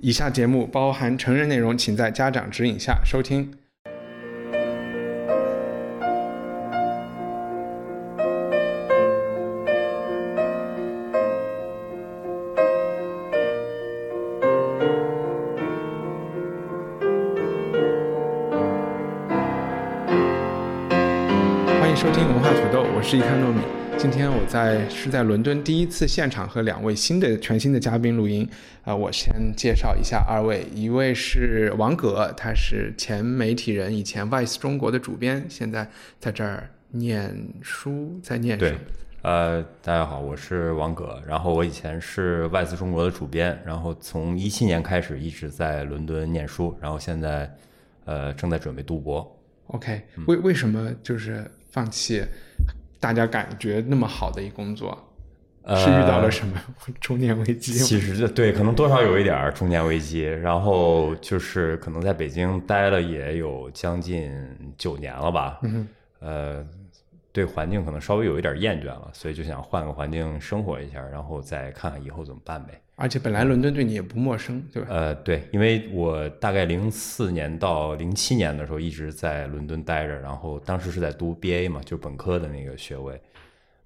以下节目包含成人内容，请在家长指引下收听。欢迎收听文化土豆，我是一看糯米。今天我在是在伦敦第一次现场和两位新的全新的嘉宾录音。啊、我先介绍一下二位，一位是王葛，他是前媒体人，以前 Vice 中国的主编，现在在这儿念书，在念对书。，呃，大家好，我是王葛。然后我以前是 VICE 中国的主编，然后从一七年开始一直在伦敦念书，然后现在呃正在准备读博。OK，为为什么就是放弃大家感觉那么好的一工作？是遇到了什么 中年危机？其实就对，可能多少有一点中年危机。然后就是可能在北京待了也有将近九年了吧，嗯呃，对环境可能稍微有一点厌倦了，所以就想换个环境生活一下，然后再看看以后怎么办呗。而且本来伦敦对你也不陌生，对吧？呃，对，因为我大概零四年到零七年的时候一直在伦敦待着，然后当时是在读 BA 嘛，就是本科的那个学位，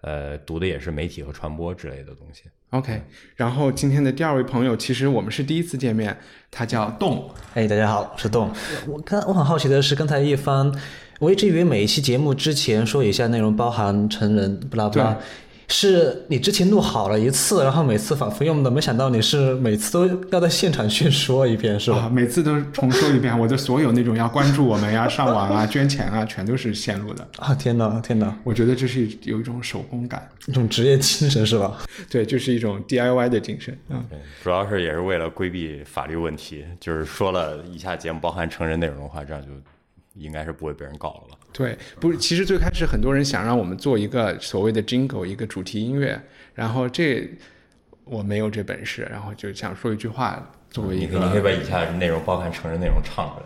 呃，读的也是媒体和传播之类的东西。OK，然后今天的第二位朋友，其实我们是第一次见面，他叫栋。哎，大家好，我是栋。我刚我很好奇的是，刚才一帆，我一直以为每一期节目之前说以下内容包含成人不拉不拉对，是你之前录好了一次，然后每次反复用的，没想到你是每次都要在现场去说一遍，是啊，吧？每次都重说一遍，我的所有那种要关注我们呀、上网啊、捐钱啊，全都是线路的。啊，天哪，天哪，我觉得这是有一种手工感，一种职业精神是吧？对，就是一种 DIY 的精神。嗯，主要是也是为了规避法律问题，就是说了以下节目包含成人内容的话，这样就应该是不会被人告了吧？对，不是，其实最开始很多人想让我们做一个所谓的 jingle，一个主题音乐，然后这我没有这本事，然后就想说一句话作为一你可你可以把以下内容包含成人内容唱出来，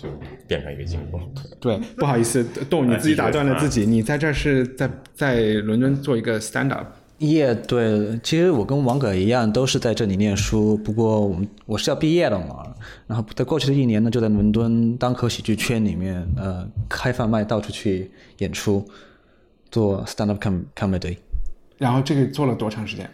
就就就变成一个 jingle。对，不好意思，动你自己打断了自己，你在这儿是在在伦敦做一个 stand up。耶、对，其实我跟王葛一样，都是在这里念书。不过我们我是要毕业了嘛，然后在过去的一年呢，就在伦敦单口喜剧圈里面，呃，开贩卖，到处去演出，做 stand up com comedy。然后这个做了多长时间？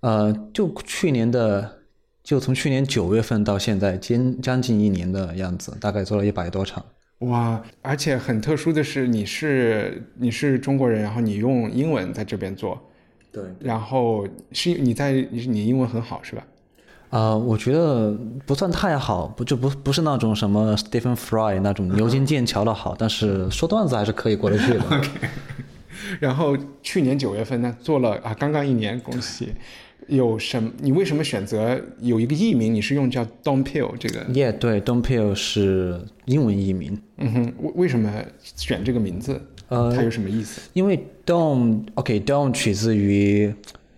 呃，就去年的，就从去年九月份到现在，将将近一年的样子，大概做了一百多场。哇，而且很特殊的是，你是你是中国人，然后你用英文在这边做，对，然后是你在你你英文很好是吧？呃，我觉得不算太好，不就不不是那种什么 Stephen Fry 那种牛津剑桥的好，但是说段子还是可以过得去的。然后去年九月份呢，做了啊，刚刚一年，恭喜。有什么？你为什么选择有一个艺名？你是用叫 Don Peel 这个？Yeah，对，Don Peel 是英文译名，嗯哼，为为什么选这个名字？呃它有什么意思？因为 Don，OK，Don、取自于《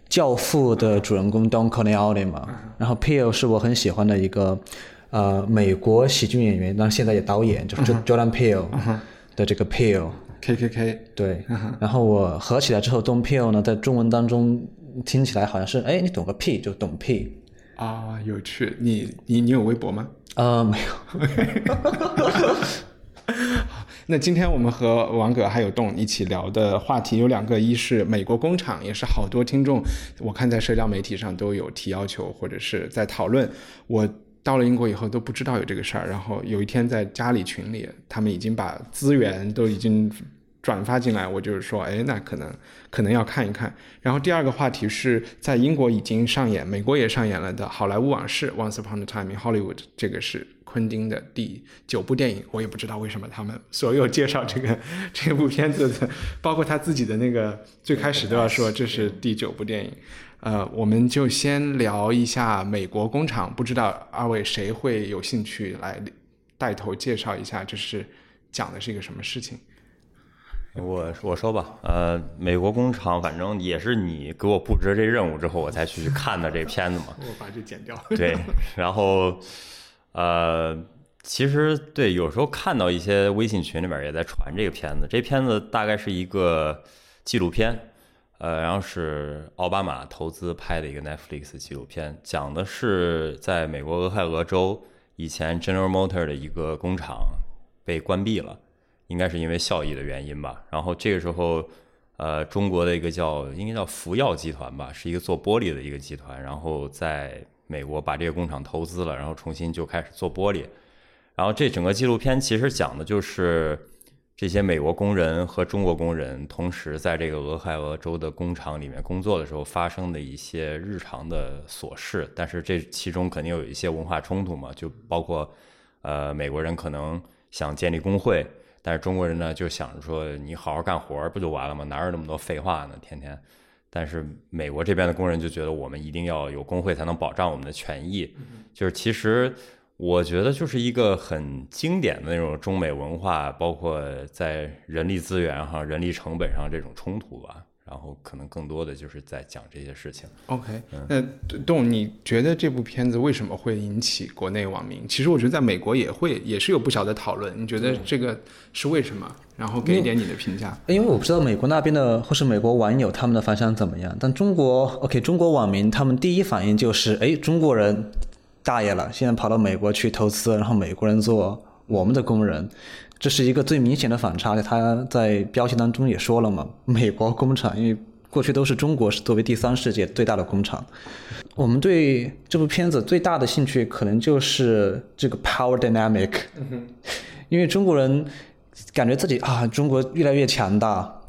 教父》的主人公 Don Corleone 嘛，然后 Peel 是我很喜欢的一个呃美国喜剧演员，然后现在也导演，就是 Jordan Peel 的这个 Peel。K K K，对，然后我合起来之后，Don Peel 呢，在中文当中听起来好像是，哎，你懂个屁，就懂屁。啊，有趣。你你你有微博吗？呃，没有，那今天我们和王葛还有栋一起聊的话题有两个，一是美国工厂，也是好多听众我看在社交媒体上都有提要求或者是在讨论。我到了英国以后都不知道有这个事儿，然后有一天在家里群里，他们已经把资源都已经转发进来，我就是说，哎，那可能可能要看一看。然后第二个话题是在英国已经上演，美国也上演了的《好莱坞往事》（Once Upon a Time in Hollywood），这个是昆汀的第九部电影。我也不知道为什么他们 所有介绍这个这部片子的，包括他自己的那个最开始都要说这是第九部电影。呃，我们就先聊一下美国工厂，不知道二位谁会有兴趣来带头介绍一下，这是讲的是一个什么事情？我我说吧，呃，美国工厂，反正也是你给我布置这任务之后，我才去看的这片子嘛。我把这剪掉。对，然后呃，其实对，有时候看到一些微信群里面也在传这个片子，这片子大概是一个纪录片。呃，然后是奥巴马投资拍的一个 Netflix 纪录片，讲的是在美国俄亥俄州以前 General Motor 的一个工厂被关闭了，应该是因为效益的原因吧。然后这个时候，呃，中国的一个叫应该叫福耀集团吧，是一个做玻璃的一个集团，然后在美国把这个工厂投资了，然后重新就开始做玻璃。然后这整个纪录片其实讲的就是。这些美国工人和中国工人同时在这个俄亥俄州的工厂里面工作的时候发生的一些日常的琐事，但是这其中肯定有一些文化冲突嘛，就包括，呃，美国人可能想建立工会，但是中国人呢就想着说你好好干活不就完了吗？哪有那么多废话呢？天天，但是美国这边的工人就觉得我们一定要有工会才能保障我们的权益，就是其实。我觉得就是一个很经典的那种中美文化，包括在人力资源上、人力成本上这种冲突吧。然后可能更多的就是在讲这些事情。OK，那栋，你觉得这部片子为什么会引起国内网民？其实我觉得在美国也会，也是有不小的讨论。你觉得这个是为什么？然后给一点你的评价。因为我不知道美国那边的或是美国网友他们的反响怎么样，但中国 OK，中国网民他们第一反应就是，哎，中国人。大爷了，现在跑到美国去投资，然后美国人做我们的工人，这是一个最明显的反差。他在标题当中也说了嘛，美国工厂，因为过去都是中国是作为第三世界最大的工厂。我们对这部片子最大的兴趣可能就是这个 power dynamic，因为中国人感觉自己啊，中国越来越强大，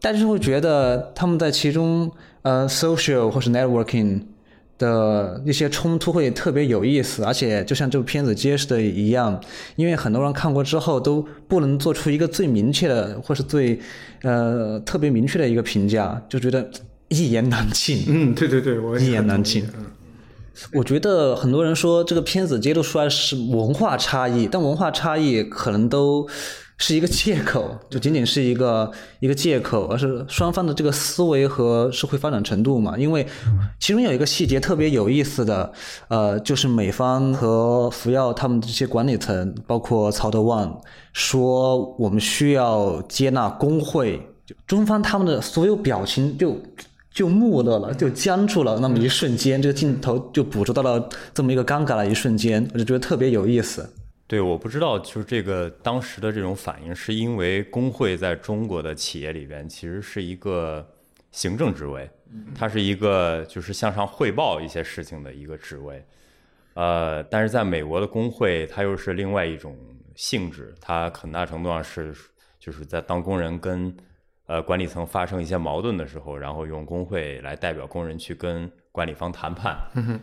但是会觉得他们在其中呃 social 或是 networking。的一些冲突会特别有意思，而且就像这部片子揭示的一样，因为很多人看过之后都不能做出一个最明确的或是最呃特别明确的一个评价，就觉得一言难尽。嗯，对对对，我一言难尽。嗯，我觉得很多人说这个片子揭露出来是文化差异，但文化差异可能都。是一个借口，就仅仅是一个一个借口，而是双方的这个思维和社会发展程度嘛。因为其中有一个细节特别有意思的，呃，就是美方和福耀他们这些管理层，包括曹德旺说我们需要接纳工会，中方他们的所有表情就就木讷了，就僵住了。那么一瞬间，这个镜头就捕捉到了这么一个尴尬的一瞬间，我就觉得特别有意思。对，我不知道，就是这个当时的这种反应，是因为工会在中国的企业里边其实是一个行政职位，它是一个就是向上汇报一些事情的一个职位，呃，但是在美国的工会，它又是另外一种性质，它很大程度上是就是在当工人跟呃管理层发生一些矛盾的时候，然后用工会来代表工人去跟。管理方谈判，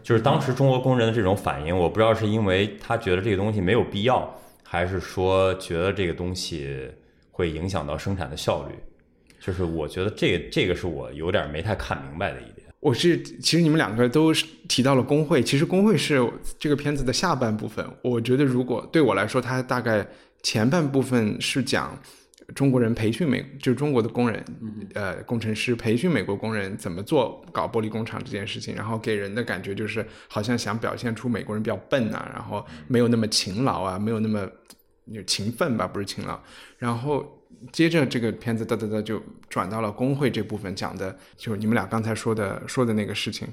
就是当时中国工人的这种反应，我不知道是因为他觉得这个东西没有必要，还是说觉得这个东西会影响到生产的效率。就是我觉得这个这个是我有点没太看明白的一点。我是其实你们两个都提到了工会，其实工会是这个片子的下半部分。我觉得如果对我来说，它大概前半部分是讲。中国人培训美，就是中国的工人，呃，工程师培训美国工人怎么做搞玻璃工厂这件事情，然后给人的感觉就是好像想表现出美国人比较笨啊，然后没有那么勤劳啊，没有那么有勤奋吧，不是勤劳。然后接着这个片子哒哒哒就转到了工会这部分，讲的就你们俩刚才说的说的那个事情。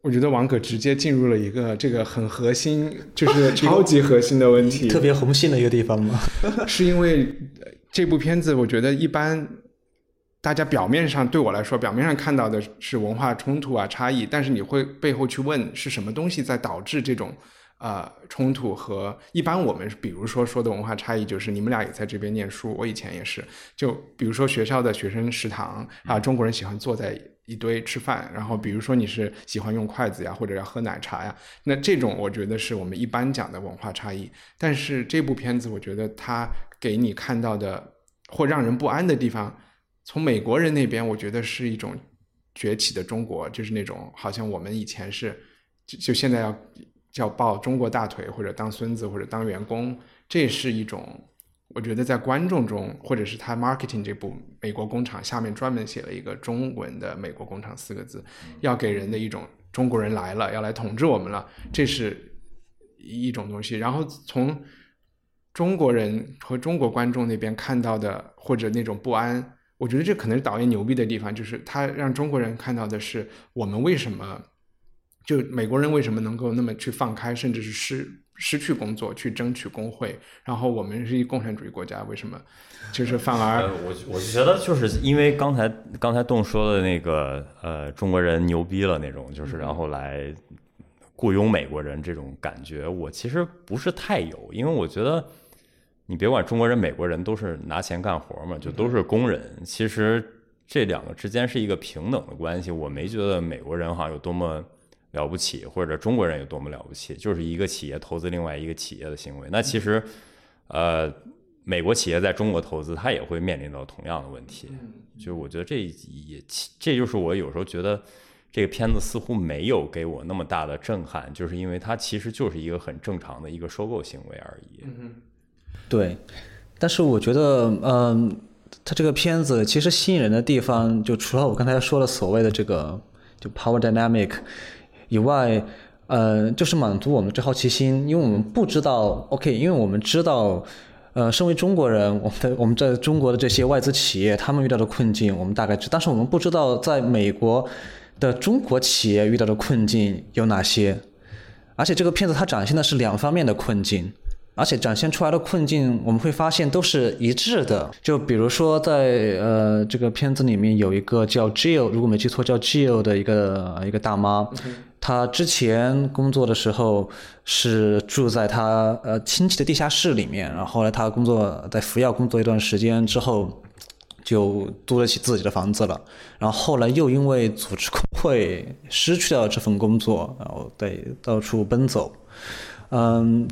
我觉得王可直接进入了一个这个很核心，就是超级核心的问题，特别红心的一个地方吗？是因为。这部片子，我觉得一般，大家表面上对我来说，表面上看到的是文化冲突啊、差异，但是你会背后去问是什么东西在导致这种呃冲突和一般我们比如说说的文化差异，就是你们俩也在这边念书，我以前也是，就比如说学校的学生食堂啊，中国人喜欢坐在一堆吃饭，然后比如说你是喜欢用筷子呀，或者要喝奶茶呀，那这种我觉得是我们一般讲的文化差异，但是这部片子我觉得它。给你看到的或让人不安的地方，从美国人那边，我觉得是一种崛起的中国，就是那种好像我们以前是就就现在要叫抱中国大腿，或者当孙子，或者当员工，这是一种。我觉得在观众中，或者是他 marketing 这部《美国工厂》下面专门写了一个中文的“美国工厂”四个字，要给人的一种中国人来了，要来统治我们了，这是一种东西。然后从中国人和中国观众那边看到的，或者那种不安，我觉得这可能是导演牛逼的地方，就是他让中国人看到的是我们为什么，就美国人为什么能够那么去放开，甚至是失。失去工作去争取工会，然后我们是一共产主义国家，为什么就是反而？我我觉得就是因为刚才刚才栋说的那个呃中国人牛逼了那种，就是然后来雇佣美国人这种感觉，我其实不是太有，因为我觉得你别管中国人美国人都是拿钱干活嘛，就都是工人，其实这两个之间是一个平等的关系，我没觉得美国人好像有多么。了不起，或者中国人有多么了不起，就是一个企业投资另外一个企业的行为。那其实，呃，美国企业在中国投资，它也会面临到同样的问题。就我觉得这也，这就是我有时候觉得这个片子似乎没有给我那么大的震撼，就是因为它其实就是一个很正常的一个收购行为而已。对，但是我觉得，嗯，它这个片子其实吸引人的地方，就除了我刚才说的所谓的这个就 power dynamic。以外，呃，就是满足我们这好奇心，因为我们不知道，OK，因为我们知道，呃，身为中国人，我们的我们在中国的这些外资企业，他们遇到的困境，我们大概知，但是我们不知道在美国的中国企业遇到的困境有哪些，而且这个片子它展现的是两方面的困境。而且展现出来的困境，我们会发现都是一致的。就比如说，在呃这个片子里面有一个叫 Jill，如果没记错叫 Jill 的一个一个大妈，他之前工作的时候是住在他呃亲戚的地下室里面，然后后来他工作在服药工作一段时间之后，就租得起自己的房子了。然后后来又因为组织工会失去了这份工作，然后得到处奔走，嗯。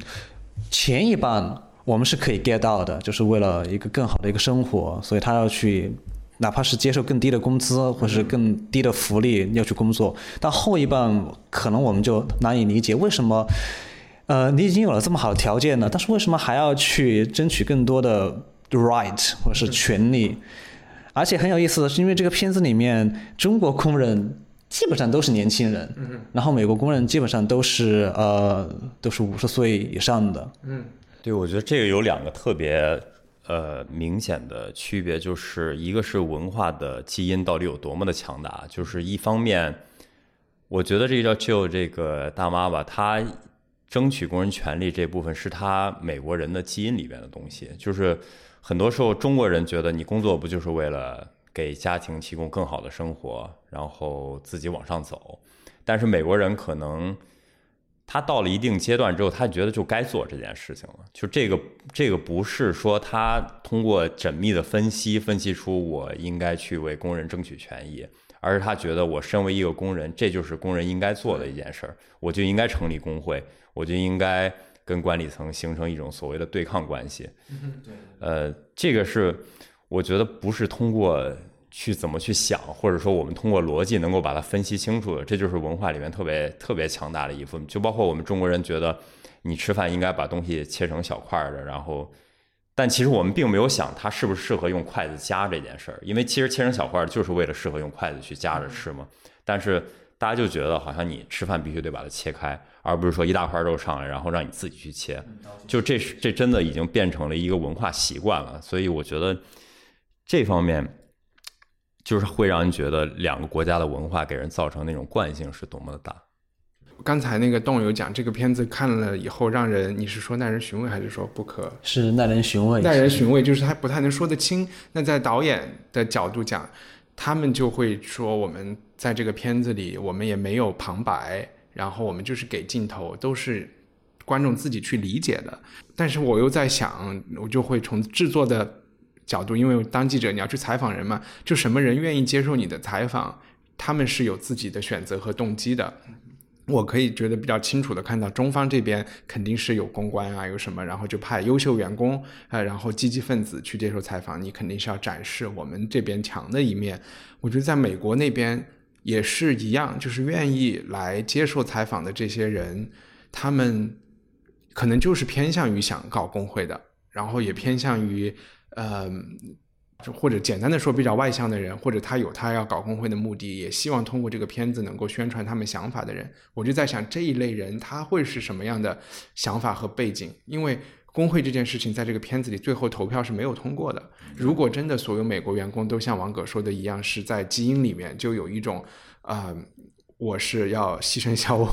前一半我们是可以 get 到的，就是为了一个更好的一个生活，所以他要去，哪怕是接受更低的工资或者是更低的福利要去工作。但后一半可能我们就难以理解，为什么，呃，你已经有了这么好的条件了？但是为什么还要去争取更多的 right 或者是权利？而且很有意思的是，因为这个片子里面中国工人。基本上都是年轻人，然后美国工人基本上都是呃都是五十岁以上的。嗯，对，我觉得这个有两个特别呃明显的区别，就是一个是文化的基因到底有多么的强大，就是一方面，我觉得这个叫 Jill 这个大妈吧，她争取工人权利这部分是她美国人的基因里边的东西，就是很多时候中国人觉得你工作不就是为了。给家庭提供更好的生活，然后自己往上走。但是美国人可能他到了一定阶段之后，他觉得就该做这件事情了。就这个这个不是说他通过缜密的分析分析出我应该去为工人争取权益，而是他觉得我身为一个工人，这就是工人应该做的一件事儿，我就应该成立工会，我就应该跟管理层形成一种所谓的对抗关系。对，呃，这个是。我觉得不是通过去怎么去想，或者说我们通过逻辑能够把它分析清楚的，这就是文化里面特别特别强大的一部分。就包括我们中国人觉得，你吃饭应该把东西切成小块的，然后，但其实我们并没有想它是不是适合用筷子夹这件事儿，因为其实切成小块就是为了适合用筷子去夹着吃嘛。但是大家就觉得好像你吃饭必须得把它切开，而不是说一大块肉上来，然后让你自己去切。就这是这真的已经变成了一个文化习惯了，所以我觉得。这方面就是会让人觉得两个国家的文化给人造成那种惯性是多么的大。刚才那个动友讲这个片子看了以后，让人你是说耐人寻味还是说不可？是耐人寻味。耐人寻味就是他不太能说得清。那在导演的角度讲，他们就会说我们在这个片子里，我们也没有旁白，然后我们就是给镜头，都是观众自己去理解的。但是我又在想，我就会从制作的。角度，因为当记者你要去采访人嘛，就什么人愿意接受你的采访，他们是有自己的选择和动机的。我可以觉得比较清楚的看到，中方这边肯定是有公关啊，有什么，然后就派优秀员工啊，然后积极分子去接受采访，你肯定是要展示我们这边强的一面。我觉得在美国那边，也是一样，就是愿意来接受采访的这些人，他们可能就是偏向于想搞工会的，然后也偏向于呃，就或者简单的说，比较外向的人，或者他有他要搞工会的目的，也希望通过这个片子能够宣传他们想法的人。我就在想，这一类人他会是什么样的想法和背景？因为工会这件事情在这个片子里最后投票是没有通过的。如果真的所有美国员工都像王葛说的一样，是在基因里面就有一种啊、我是要牺牲小我，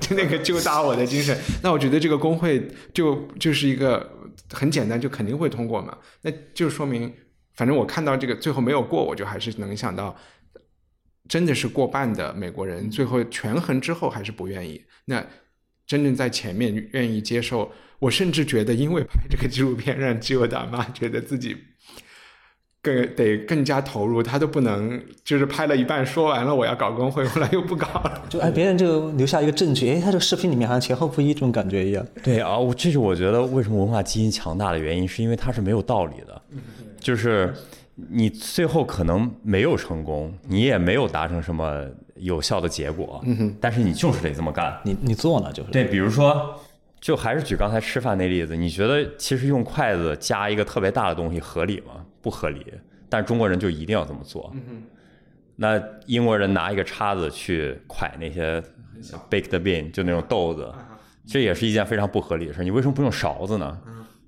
就 那个救大我的精神，那我觉得这个工会就就是一个很简单，就肯定会通过嘛。那就说明，反正我看到这个最后没有过，我就还是能想到。真的是过半的美国人，最后权衡之后还是不愿意。那真正在前面愿意接受，我甚至觉得，因为拍这个纪录片，让基友大妈觉得自己更得更加投入，他都不能就是拍了一半说完了我要搞工会，后来又不搞了。就哎，别人就留下一个证据，哎，他这个视频里面好像前后不一这种感觉一样。对啊，我这是我觉得为什么文化基因强大的原因，是因为它是没有道理的，就是你最后可能没有成功，你也没有达成什么有效的结果，嗯但是你就是得这么干。你你做呢，就是对，比如说，就还是举刚才吃饭那例子，你觉得其实用筷子夹一个特别大的东西合理吗？不合理。但是中国人就一定要这么做。那英国人拿一个叉子去蒯那些 baked bean，就那种豆子，这也是一件非常不合理的事。你为什么不用勺子呢？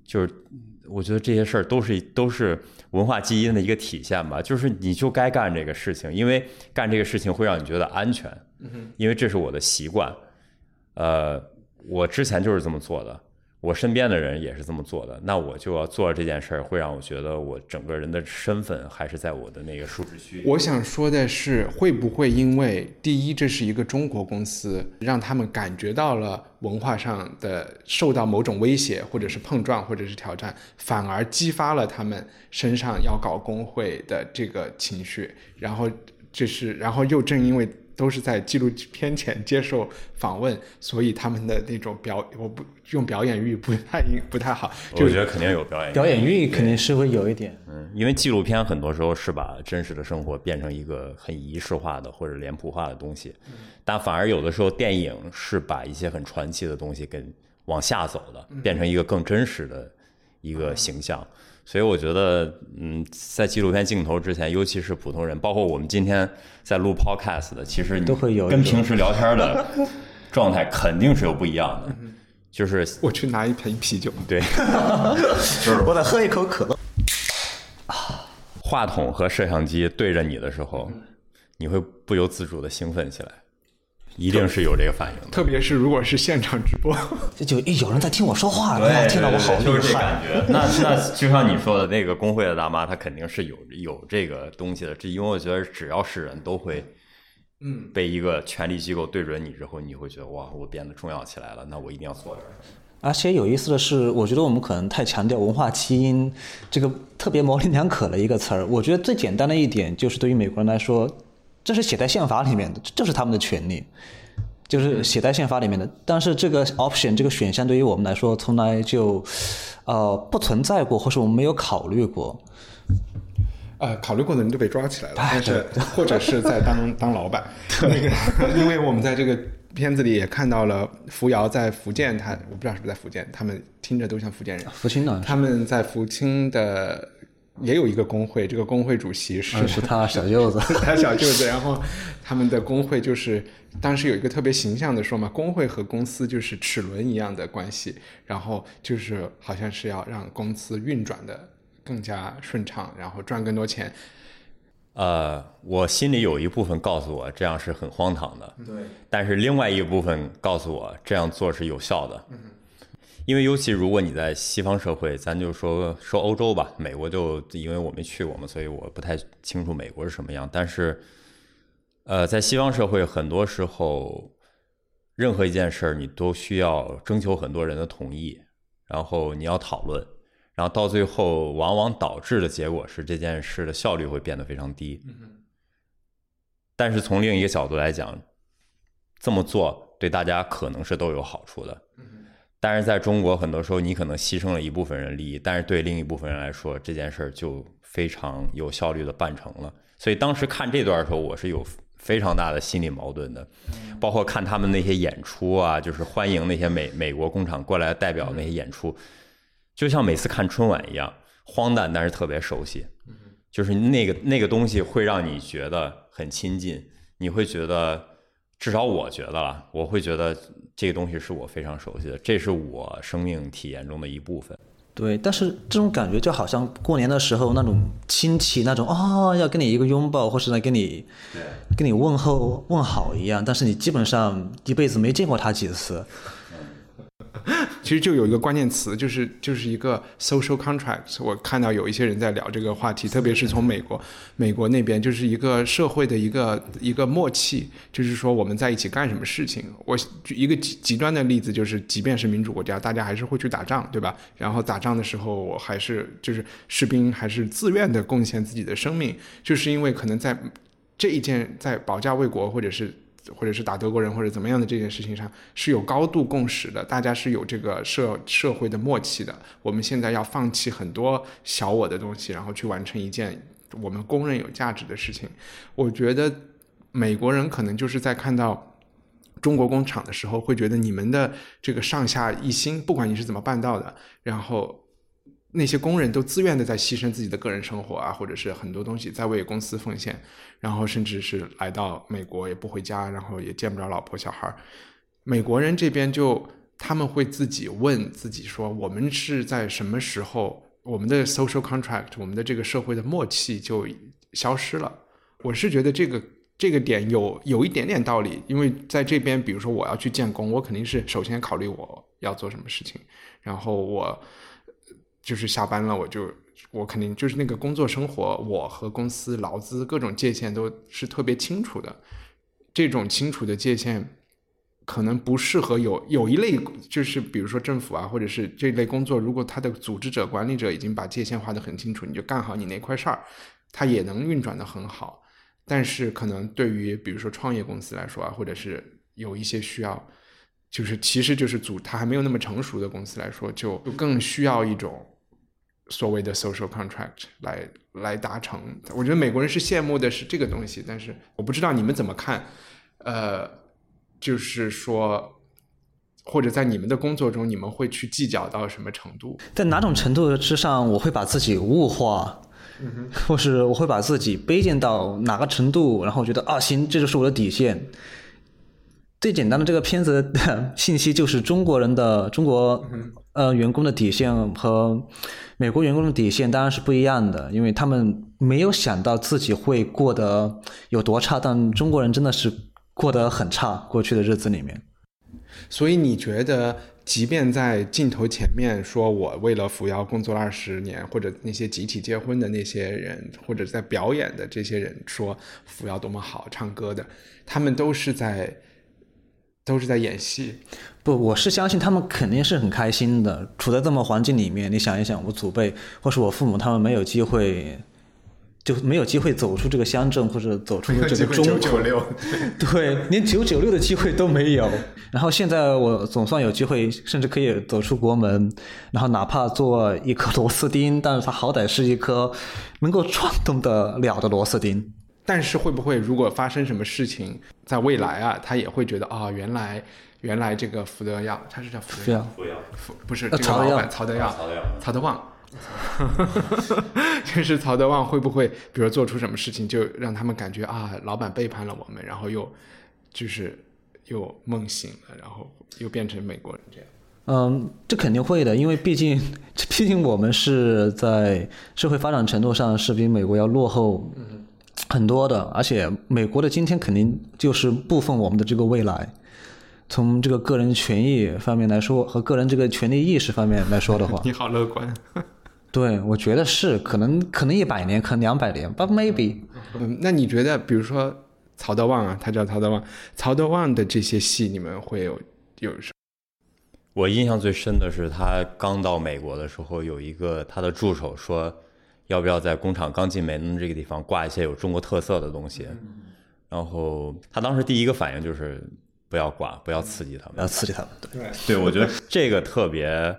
就是我觉得这些事儿都是都是文化基因的一个体现吧。就是你就该干这个事情，因为干这个事情会让你觉得安全，因为这是我的习惯。呃，我之前就是这么做的，我身边的人也是这么做的，那我就要做这件事儿，会让我觉得我整个人的身份还是在我的那个舒适区。我想说的是，会不会因为第一，这是一个中国公司，让他们感觉到了文化上的受到某种威胁，或者是碰撞，或者是挑战，反而激发了他们身上要搞工会的这个情绪，然后这是，然后又正因为。都是在纪录片前接受访问，所以他们的那种表，我不用表演欲不太不太好。我觉得肯定有表演欲表演欲肯定是会有一点。嗯，因为纪录片很多时候是把真实的生活变成一个很仪式化的或者脸谱化的东西，但反而有的时候电影是把一些很传奇的东西给往下走的，变成一个更真实的一个形象。所以我觉得，嗯，在纪录片镜头之前，尤其是普通人，包括我们今天在录 podcast 的，其实都会有跟平时聊天的 状态肯定是有不一样的。就是我去拿一瓶啤酒，对，我得喝一口可乐。话筒和摄像机对着你的时候，你会不由自主的兴奋起来，一定是有这个反应的。特别是如果是现场直播，这 就有人在听我说话，哇，听到我好就是这厉害。感觉。那那就像你说的那个工会的大妈，她肯定是有有这个东西的。这因为我觉得只要是人都会，嗯，被一个权力机构对准你之后，你会觉得哇，我变得重要起来了，那我一定要做点儿。而且有意思的是，我觉得我们可能太强调文化基因这个特别模棱两可的一个词儿。我觉得最简单的一点就是，对于美国人来说，这是写在宪法里面的，这是他们的权利，就是写在宪法里面的。但是这个 option 这个选项对于我们来说，从来就呃不存在过，或是我们没有考虑过。呃，考虑过的人都被抓起来了，但是 或者是在当 当老板。那个，因为我们在这个片子里也看到了扶摇在福建，他我不知道是不是在福建，他们听着都像福建人。福清的？他们在福清的也有一个工会，这个工会主席是、嗯是他小舅子 他小舅子。然后他们的工会就是当时有一个特别形象的说嘛，工会和公司就是齿轮一样的关系，然后就是好像是要让公司运转的更加顺畅，然后赚更多钱。呃，我心里有一部分告诉我这样是很荒唐的，对。但是另外一部分告诉我这样做是有效的，嗯。因为尤其如果你在西方社会，咱就说说欧洲吧，美国就因为我没去过嘛，所以我不太清楚美国是什么样。但是，呃，在西方社会，很多时候，任何一件事儿你都需要征求很多人的同意，然后你要讨论。然后到最后，往往导致的结果是这件事的效率会变得非常低。但是从另一个角度来讲，这么做对大家可能是都有好处的。但是在中国，很多时候你可能牺牲了一部分人利益，但是对另一部分人来说，这件事儿就非常有效率的办成了。所以当时看这段的时候，我是有非常大的心理矛盾的。包括看他们那些演出啊，就是欢迎那些美美国工厂过来代表那些演出，就像每次看春晚一样，荒诞但是特别熟悉。就是那个那个东西会让你觉得很亲近，你会觉得，至少我觉得了，我会觉得这个东西是我非常熟悉的，这是我生命体验中的一部分。对，但是这种感觉就好像过年的时候那种亲戚那种啊，要跟你一个拥抱，或是来跟你跟你问候问好一样，但是你基本上一辈子没见过他几次。其实就有一个关键词，就是就是一个 social contract。我看到有一些人在聊这个话题，特别是从美国美国那边，就是一个社会的一个一个默契，就是说我们在一起干什么事情。我举一个极极端的例子，就是即便是民主国家，大家还是会去打仗，对吧？然后打仗的时候，我还是就是士兵还是自愿的贡献自己的生命，就是因为可能在这一件在保家卫国或者是。或者是打德国人或者怎么样的这件事情上是有高度共识的，大家是有这个社社会的默契的。我们现在要放弃很多小我的东西，然后去完成一件我们公认有价值的事情。我觉得美国人可能就是在看到中国工厂的时候，会觉得你们的这个上下一心，不管你是怎么办到的，然后。那些工人都自愿的在牺牲自己的个人生活啊，或者是很多东西在为公司奉献，然后甚至是来到美国也不回家，然后也见不着老婆小孩。美国人这边就他们会自己问自己说：我们是在什么时候，我们的 social contract，我们的这个社会的默契就消失了？我是觉得这个这个点有有一点点道理，因为在这边，比如说我要去建工，我肯定是首先考虑我要做什么事情，然后我。就是下班了，我就我肯定就是那个工作生活，我和公司劳资各种界限都是特别清楚的。这种清楚的界限可能不适合有有一类，就是比如说政府啊，或者是这类工作，如果他的组织者、管理者已经把界限划得很清楚，你就干好你那块事儿，它也能运转的很好。但是可能对于比如说创业公司来说啊，或者是有一些需要，就是其实就是组它还没有那么成熟的公司来说，就更需要一种。所谓的 social contract 来来达成，我觉得美国人是羡慕的是这个东西，但是我不知道你们怎么看，呃，就是说，或者在你们的工作中，你们会去计较到什么程度？在哪种程度之上，我会把自己物化，或是我会把自己卑贱到哪个程度，然后觉得啊，行，这就是我的底线。最简单的这个片子的信息就是中国人的中国呃员工的底线和美国员工的底线当然是不一样的，因为他们没有想到自己会过得有多差，但中国人真的是过得很差。过去的日子里面，所以你觉得，即便在镜头前面说我为了扶摇工作了二十年，或者那些集体结婚的那些人，或者在表演的这些人说扶摇多么好，唱歌的，他们都是在。都是在演戏，不，我是相信他们肯定是很开心的。处在这么环境里面，你想一想，我祖辈或是我父母，他们没有机会，就没有机会走出这个乡镇或者走出这个中九九六，对，连九九六的机会都没有。然后现在我总算有机会，甚至可以走出国门，然后哪怕做一颗螺丝钉，但是它好歹是一颗能够转动的了的螺丝钉。但是会不会，如果发生什么事情，在未来啊，他也会觉得啊，原来原来这个福德耀，他是叫福德耀，福耀，福不是这个老板曹德耀，曹德耀，曹德旺，就是曹德旺会不会，比如做出什么事情，就让他们感觉啊，老板背叛了我们，然后又就是又梦醒了，然后又变成美国人这样。嗯，这肯定会的，因为毕竟 毕竟我们是在社会发展程度上是比美国要落后。很多的，而且美国的今天肯定就是部分我们的这个未来。从这个个人权益方面来说，和个人这个权利意识方面来说的话，你好乐观。对，我觉得是可能，可能一百年，可能两百年，but maybe。嗯，那你觉得，比如说曹德旺啊，他叫曹德旺，曹德旺的这些戏，你们会有有什么？我印象最深的是他刚到美国的时候，有一个他的助手说。要不要在工厂刚进门这个地方挂一些有中国特色的东西？然后他当时第一个反应就是不要挂，不要刺激他们，要刺激他们。对，对我觉得这个特别，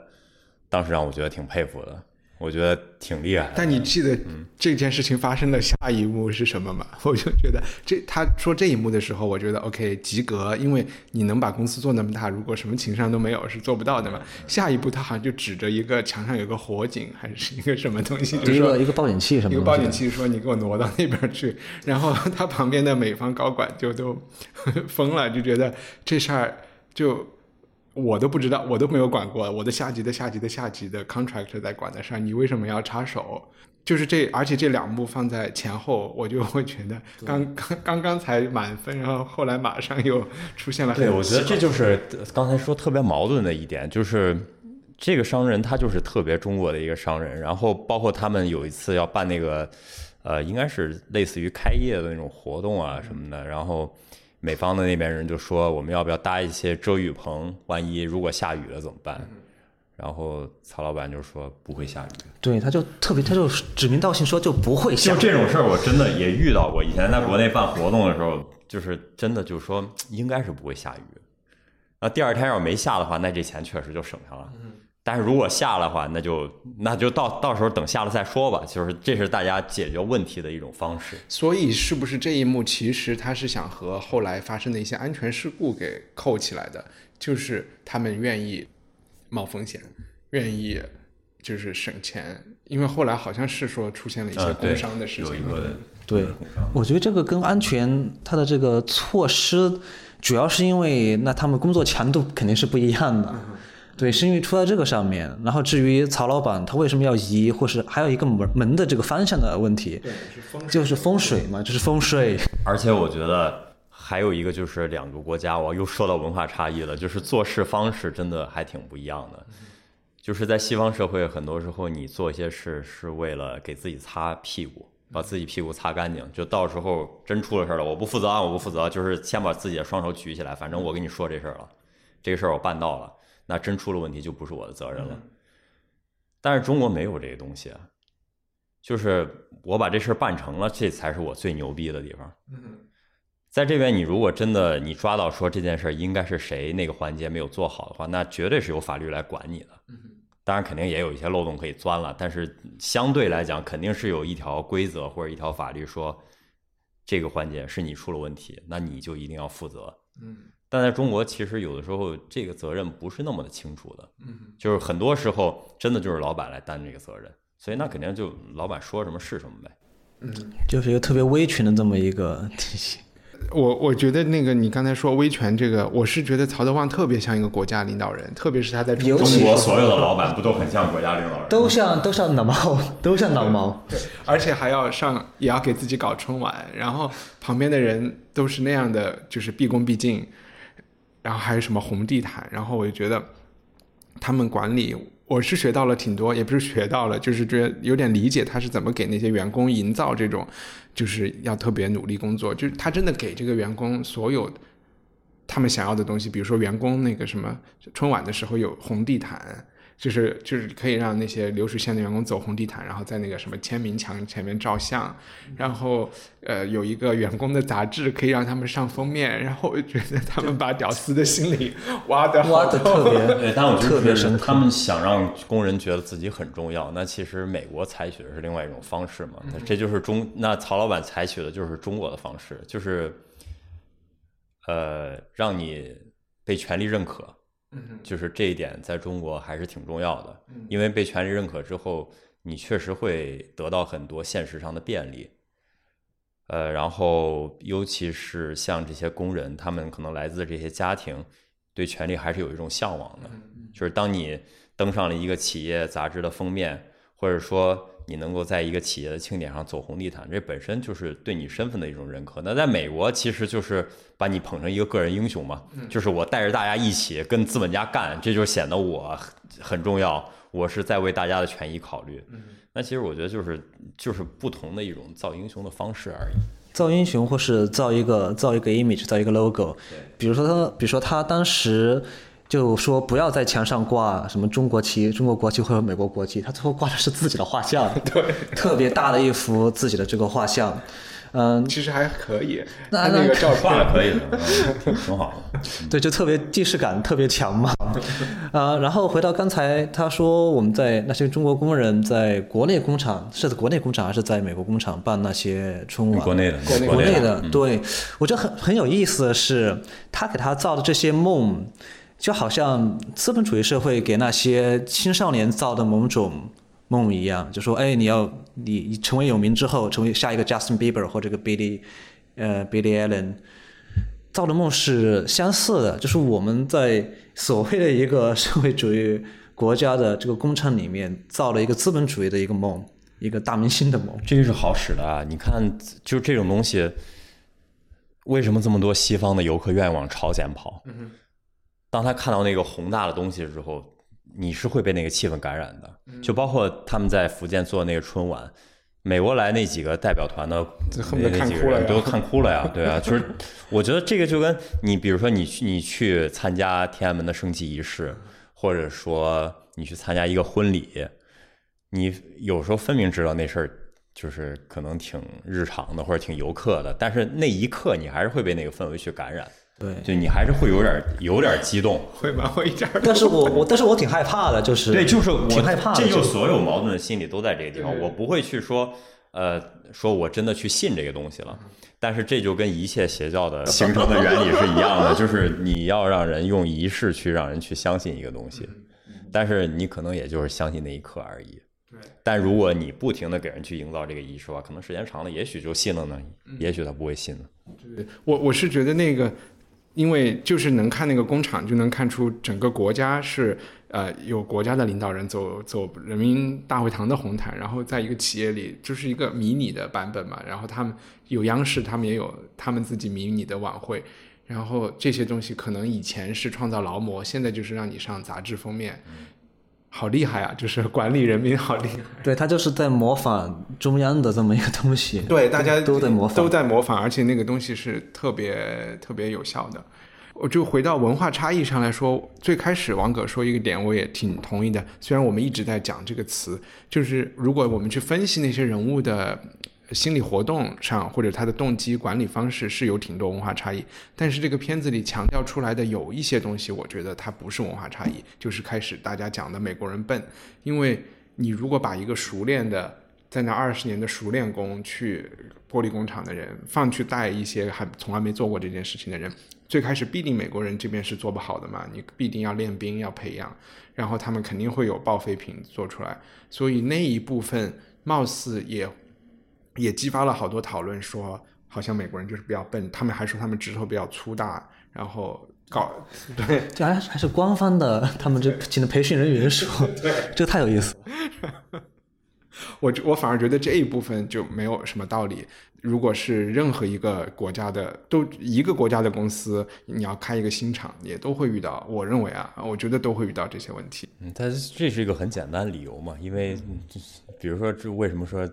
当时让我觉得挺佩服的。我觉得挺厉害的。但你记得这件事情发生的下一幕是什么吗？我就觉得这他说这一幕的时候，我觉得 OK 及格，因为你能把公司做那么大，如果什么情商都没有是做不到的嘛。下一步他好像就指着一个墙上有个火警还是一个什么东西，就说一个一个报警器什么一个报警器说你给我挪到那边去，然后他旁边的美方高管就都 疯了，就觉得这事儿就我都不知道，我都没有管过，我的下级的下级的下级的 contractor 在管的事儿，你为什么要插手？就是这，而且这两幕放在前后，我就会觉得刚刚刚刚才满分，然后后来马上又出现了对，我觉得这就是刚才说特别矛盾的一点，就是这个商人他就是特别中国的一个商人，然后包括他们有一次要办那个，呃，应该是类似于开业的那种活动啊什么的，然后美方的那边人就说我们要不要搭一些遮雨棚，万一如果下雨了怎么办？然后曹老板就说不会下雨。对，他就特别，他就指名道姓说就不会下雨就。这种事儿，我真的也遇到过。以前在国内办活动的时候，就是真的就说应该是不会下雨。那第二天要是没下的话，那这钱确实就省下了。但是如果下的话，那就那就到到时候等下了再说吧。就是这是大家解决问题的一种方式。所以是不是这一幕其实他是想和后来发生的一些安全事故给扣起来的？就是他们愿意冒风险，愿意就是省钱，因为后来好像是说出现了一些工伤的事情。有一个对，我觉得这个跟安全它的这个措施，主要是因为那他们工作强度肯定是不一样的。对，是因为出在这个上面。然后至于曹老板他为什么要移，或是还有一个门门的这个方向的问题，就是风水嘛，就是风水。而且我觉得还有一个就是两个国家，我又说到文化差异了，就是做事方式真的还挺不一样的。就是在西方社会，很多时候你做一些事是为了给自己擦屁股，把自己屁股擦干净，就到时候真出了事儿了，我不负责啊，我不负责，就是先把自己的双手举起来，反正我跟你说这事儿了，这个事儿我办到了，那真出了问题就不是我的责任了。但是中国没有这个东西啊，就是我把这事儿办成了，这才是我最牛逼的地方。在这边，你如果真的你抓到说这件事儿应该是谁那个环节没有做好的话，那绝对是有法律来管你的。当然，肯定也有一些漏洞可以钻了，但是相对来讲，肯定是有一条规则或者一条法律说，这个环节是你出了问题，那你就一定要负责。嗯但在中国，其实有的时候这个责任不是那么的清楚的，嗯，就是很多时候真的就是老板来担这个责任，所以那肯定就老板说什么是什么呗。嗯 就是一个特别威权的这么一个体系。我我觉得那个你刚才说威权这个，我是觉得曹德旺特别像一个国家领导人，特别是他在中国所有的老板不都很像国家领导人？都像都像脑毛，都像脑毛。而且还要上，也要给自己搞春晚，然后旁边的人都是那样的，就是毕恭毕敬，然后还有什么红地毯，然后我就觉得他们管理，我是学到了挺多，也不是学到了，就是觉得有点理解他是怎么给那些员工营造这种，就是要特别努力工作，就是他真的给这个员工所有他们想要的东西，比如说员工那个什么春晚的时候有红地毯，就是就是可以让那些流水线的员工走红地毯，然后在那个什么签名墙前面照相，然后呃有一个员工的杂志可以让他们上封面，然后我就觉得他们把屌丝的心理挖的挖的特别对，但我觉特别深刻得是他们想让工人觉得自己很重要，那其实美国采取的是另外一种方式嘛，那这就是中那曹老板采取的就是中国的方式，就是呃让你被权力认可，就是这一点在中国还是挺重要的，因为被权力认可之后，你确实会得到很多现实上的便利。呃，然后尤其是像这些工人，他们可能来自这些家庭，对权力还是有一种向往的。就是当你登上了一个企业杂志的封面，或者说你能够在一个企业的庆典上走红地毯，这本身就是对你身份的一种认可。那在美国，其实就是把你捧成一个个人英雄嘛，就是我带着大家一起跟资本家干，这就显得我很很重要，我是在为大家的权益考虑。那其实我觉得就是就是不同的一种造英雄的方式而已。造英雄，或是造一个造一个 image，造一个 logo。比如说他，比如说他当时就说不要在墙上挂什么中国旗、中国国旗或者美国国旗，他最后挂的是自己的画像，对，特别大的一幅自己的这个画像。嗯，其实还可以，那他那个照画片可以的，嗯挺挺好的。对，就特别既视感特别强嘛。啊，然后回到刚才他说我们在那些中国工人在国内工厂，是在国内工厂还是在美国工厂办那些春晚？国内的，国内的，的，对我觉得很很有意思的是，他给他造的这些梦，就好像资本主义社会给那些青少年造的某种梦一样，就说，哎，你要你你成为有名之后，成为下一个 Justin Bieber 或者个 Billy，呃 Billy Allen，造的梦是相似的，就是我们在所谓的一个社会主义国家的这个工厂里面造了一个资本主义的一个梦，一个大明星的梦。这个是好使的啊！你看，就这种东西，为什么这么多西方的游客愿意往朝鲜跑？当他看到那个宏大的东西之后，你是会被那个气氛感染的。就包括他们在福建做那个春晚，美国来那几个代表团的这恨不得那看哭了呀几个人都看哭了呀，对啊，就是我觉得这个就跟你比如说你去你去参加天安门的升旗仪式，或者说你去参加一个婚礼，你有时候分明知道那事儿就是可能挺日常的或者挺游客的，但是那一刻你还是会被那个氛围去感染，对，就你还是会有点儿有点儿激动。会吧？会一点儿。但是我我但是我挺害怕的，就是对，就是我挺害怕的，这就所有矛盾的心理都在这个地方。我不会去说，呃，说我真的去信这个东西了。但是这就跟一切邪教的 形成的原理是一样的，就是你要让人用仪式去让人去相信一个东西，但是你可能也就是相信那一刻而已。对，但如果你不停的给人去营造这个仪式的话，可能时间长了，也许就信了呢，也许他不会信呢。我我是觉得那个，因为就是能看那个工厂，就能看出整个国家是呃有国家的领导人走走人民大会堂的红毯，然后在一个企业里就是一个迷你的版本嘛，然后他们有央视，他们也有他们自己迷你的晚会。然后这些东西可能以前是创造劳模，现在就是让你上杂志封面，好厉害啊！就是管理人民好厉害。对他就是在模仿中央的这么一个东西，对，大家都在模仿，都在模仿，而且那个东西是特别特别有效的。我就回到文化差异上来说，最开始王葛说一个点，我也挺同意的。虽然我们一直在讲这个词，就是如果我们去分析那些人物的心理活动上，或者他的动机、管理方式，是有挺多文化差异。但是这个片子里强调出来的有一些东西，我觉得它不是文化差异，就是开始大家讲的美国人笨，因为你如果把一个熟练的在那二十年的熟练工去玻璃工厂的人放去带一些还从来没做过这件事情的人，最开始必定美国人这边是做不好的嘛，你必定要练兵要培养，然后他们肯定会有报废品做出来，所以那一部分貌似也也激发了好多讨论，说好像美国人就是比较笨，他们还说他们指头比较粗大，然后搞 对这还还是官方的，他们这请的培训人员说，对，这个太有意思了。我我反而觉得这一部分就没有什么道理。如果是任何一个国家的都一个国家的公司，你要开一个新厂，也都会遇到。我认为啊，我觉得都会遇到这些问题。嗯，但是这是一个很简单的理由嘛，因为就是比如说，这为什么说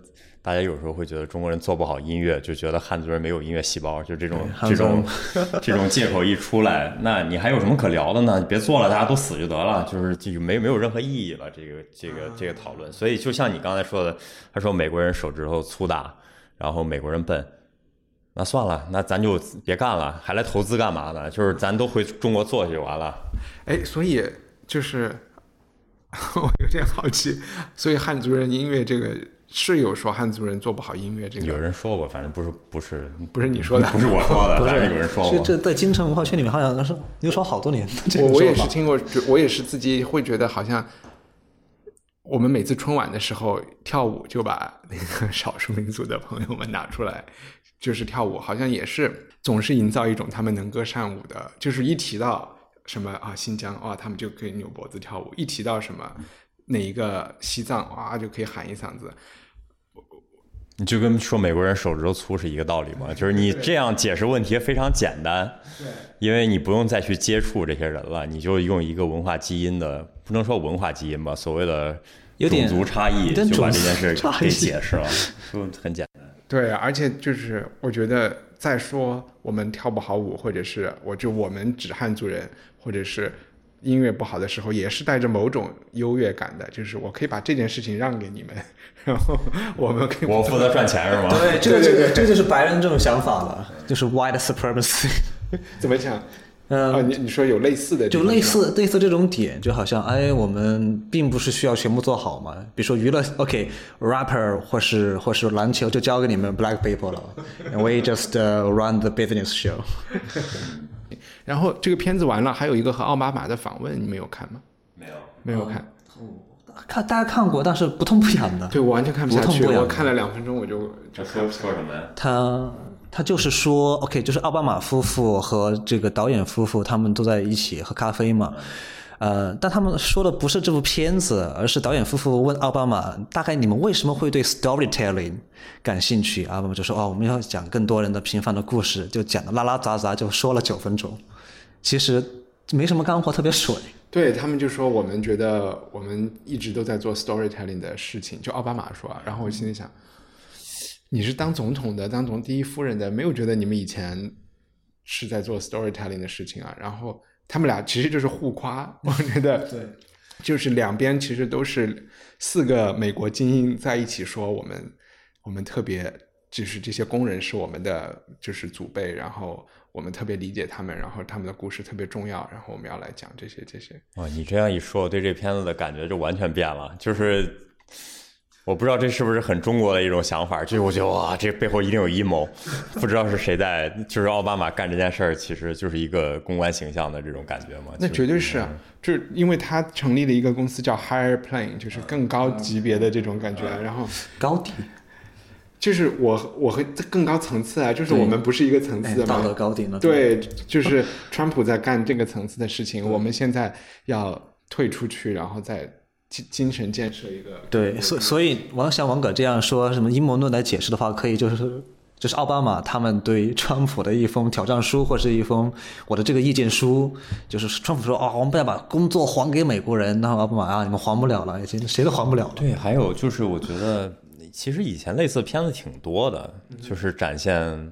大家有时候会觉得中国人做不好音乐，就觉得汉族人没有音乐细胞，就这种这种 这种借口一出来，那你还有什么可聊的呢？你别做了，大家都死就得了，就是就没没有任何意义了。这个这个这个讨论，所以就像你刚才说的，他说美国人手指头粗大，然后美国人笨。那算了，那咱就别干了，还来投资干嘛呢？就是咱都回中国做去就完了。哎，所以就是 我有点好奇，所以汉族人音乐这个是有说汉族人做不好音乐这个，有人说过，反正不是不是不是你说的，不是我说的，不是有人说过。这这在京城文化圈里面好像是流传好多年。这个我我也是听过，我也是自己会觉得好像。我们每次春晚的时候跳舞，就把那个少数民族的朋友们拿出来，就是跳舞，好像也是总是营造一种他们能歌善舞的，就是一提到什么啊新疆哇，他们就可以扭脖子跳舞；一提到什么哪一个西藏哇，就可以喊一嗓子。你就跟说美国人手指头粗是一个道理嘛，就是你这样解释问题非常简单，对，因为你不用再去接触这些人了，你就用一个文化基因的，不能说文化基因吧，所谓的种族差异，就把这件事族差异给解释了，就很简单。对，而且就是我觉得再说我们跳不好舞，或者是我就我们指汉族人，或者是音乐不好的时候，也是带着某种优越感的，就是我可以把这件事情让给你们，然后我们可以 我负责赚钱是吗？对，这个这个这个就是白人这种想法了，就是 white supremacy。怎么讲？嗯哦，你你说有类似的就，类似类似这种点，就好像哎，我们并不是需要全部做好嘛。比如说娱乐，OK，rapper、或是或是篮球就交给你们 black people 了，and we just、uh, run the business show。然后这个片子完了，还有一个和奥巴马的访问，你们有看吗？没有。没有看，看大家看过，但是不痛不痒的。对我完全看不下去，不痛不痒我看了两分钟我就就说什么呀？他他就是说，OK，就是奥巴马夫妇和这个导演夫妇他们都在一起喝咖啡嘛。呃，但他们说的不是这部片子，而是导演夫妇问奥巴马，大概你们为什么会对 storytelling 感兴趣？奥巴马就说，哦，我们要讲更多人的平凡的故事，就讲的拉拉杂杂，就说了九分钟，其实没什么干货，特别水。对他们就说我们觉得我们一直都在做 storytelling 的事情，就奥巴马说，然后我心里想，你是当总统的，当总第一夫人的，没有觉得你们以前是在做 storytelling 的事情啊？然后他们俩其实就是互夸，我觉得对，就是两边其实都是四个美国精英在一起说我们我们特别就是这些工人是我们的就是祖辈，然后我们特别理解他们，然后他们的故事特别重要，然后我们要来讲这些这些。哇，你这样一说，我对这片子的感觉就完全变了。就是我不知道这是不是很中国的一种想法，就是我觉得哇，这背后一定有阴谋，不知道是谁在，就是奥巴马干这件事儿，其实就是一个公关形象的这种感觉嘛。那绝对是啊，就是因为他成立了一个公司叫 Higher Plane，就是更高级别的这种感觉，然后高低，就是我我和更高层次啊，就是我们不是一个层次的嘛，哎道德高顶了？对，就是川普在干这个层次的事情，我们现在要退出去，然后再精精神建设一个。对，所所以王像王葛这样说什么阴谋论来解释的话，可以就是就是奥巴马他们对川普的一封挑战书，或是一封我的这个意见书，就是川普说哦，我们不要把工作还给美国人，然后奥巴马啊，你们还不了了，已经谁都还不了了。对，还有就是我觉得其实以前类似片子挺多的，就是展现。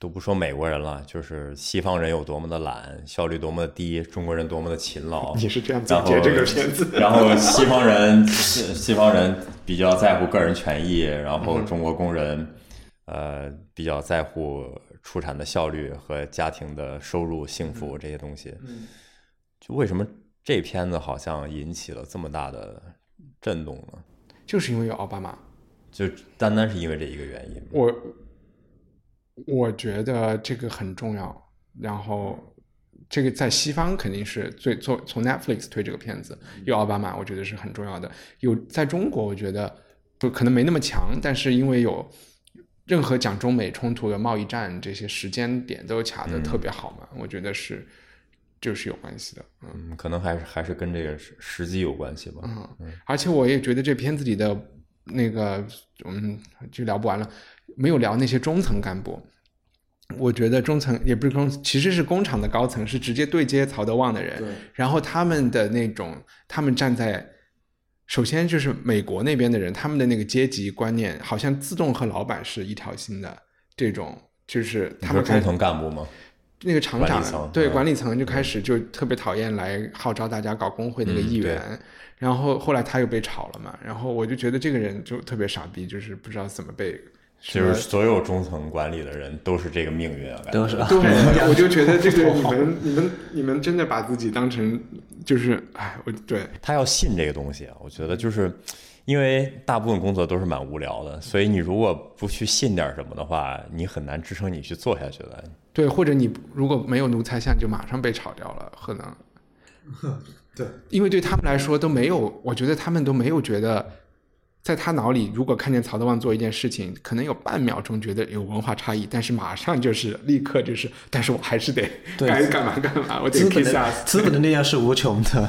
都不说美国人了，就是西方人有多么的懒，效率多么的低，中国人多么的勤劳。你是这样总结这个片子？然后西方人，西西方人比较在乎个人权益，然后中国工人，呃，比较在乎出产的效率和家庭的收入、幸福这些东西。就为什么这片子好像引起了这么大的震动呢？就是因为有奥巴马，就单单是因为这一个原因？我我觉得这个很重要。然后这个在西方肯定是最做从 Netflix 推这个片子有奥巴马，我觉得是很重要的。有在中国，我觉得不可能没那么强，但是因为有任何讲中美冲突的贸易战这些时间点都卡的特别好嘛，我觉得是就是有关系的。嗯。嗯，可能还是还是跟这个时时机有关系吧。嗯，而且我也觉得这片子里的那个，嗯，就聊不完了，没有聊那些中层干部。我觉得中层也不是中，其实是工厂的高层，是直接对接曹德旺的人。然后他们的那种，他们站在，首先就是美国那边的人，他们的那个阶级观念，好像自动和老板是一条心的。这种就是他们中层干部吗？那个厂长管对嗯管理层就开始就特别讨厌来号召大家搞工会那个议员，然后后来他又被炒了嘛，然后我就觉得这个人就特别傻逼，就是不知道怎么被。就是所有中层管理的人都是这个命运啊，都是啊，对，我就觉得这个你们你们你们真的把自己当成就是哎，我对他要信这个东西啊，我觉得就是因为大部分工作都是蛮无聊的，所以你如果不去信点什么的话，你很难支撑你去做下去的。对，或者你如果没有奴才相，就马上被炒掉了，可能。对，因为对他们来说都没有，我觉得他们都没有觉得，在他脑里，如果看见曹德旺做一件事情，可能有半秒钟觉得有文化差异，但是马上就是立刻就是，但是我还是得对该干嘛干嘛，我得资本 kiss 的 ass。资本的力量是无穷的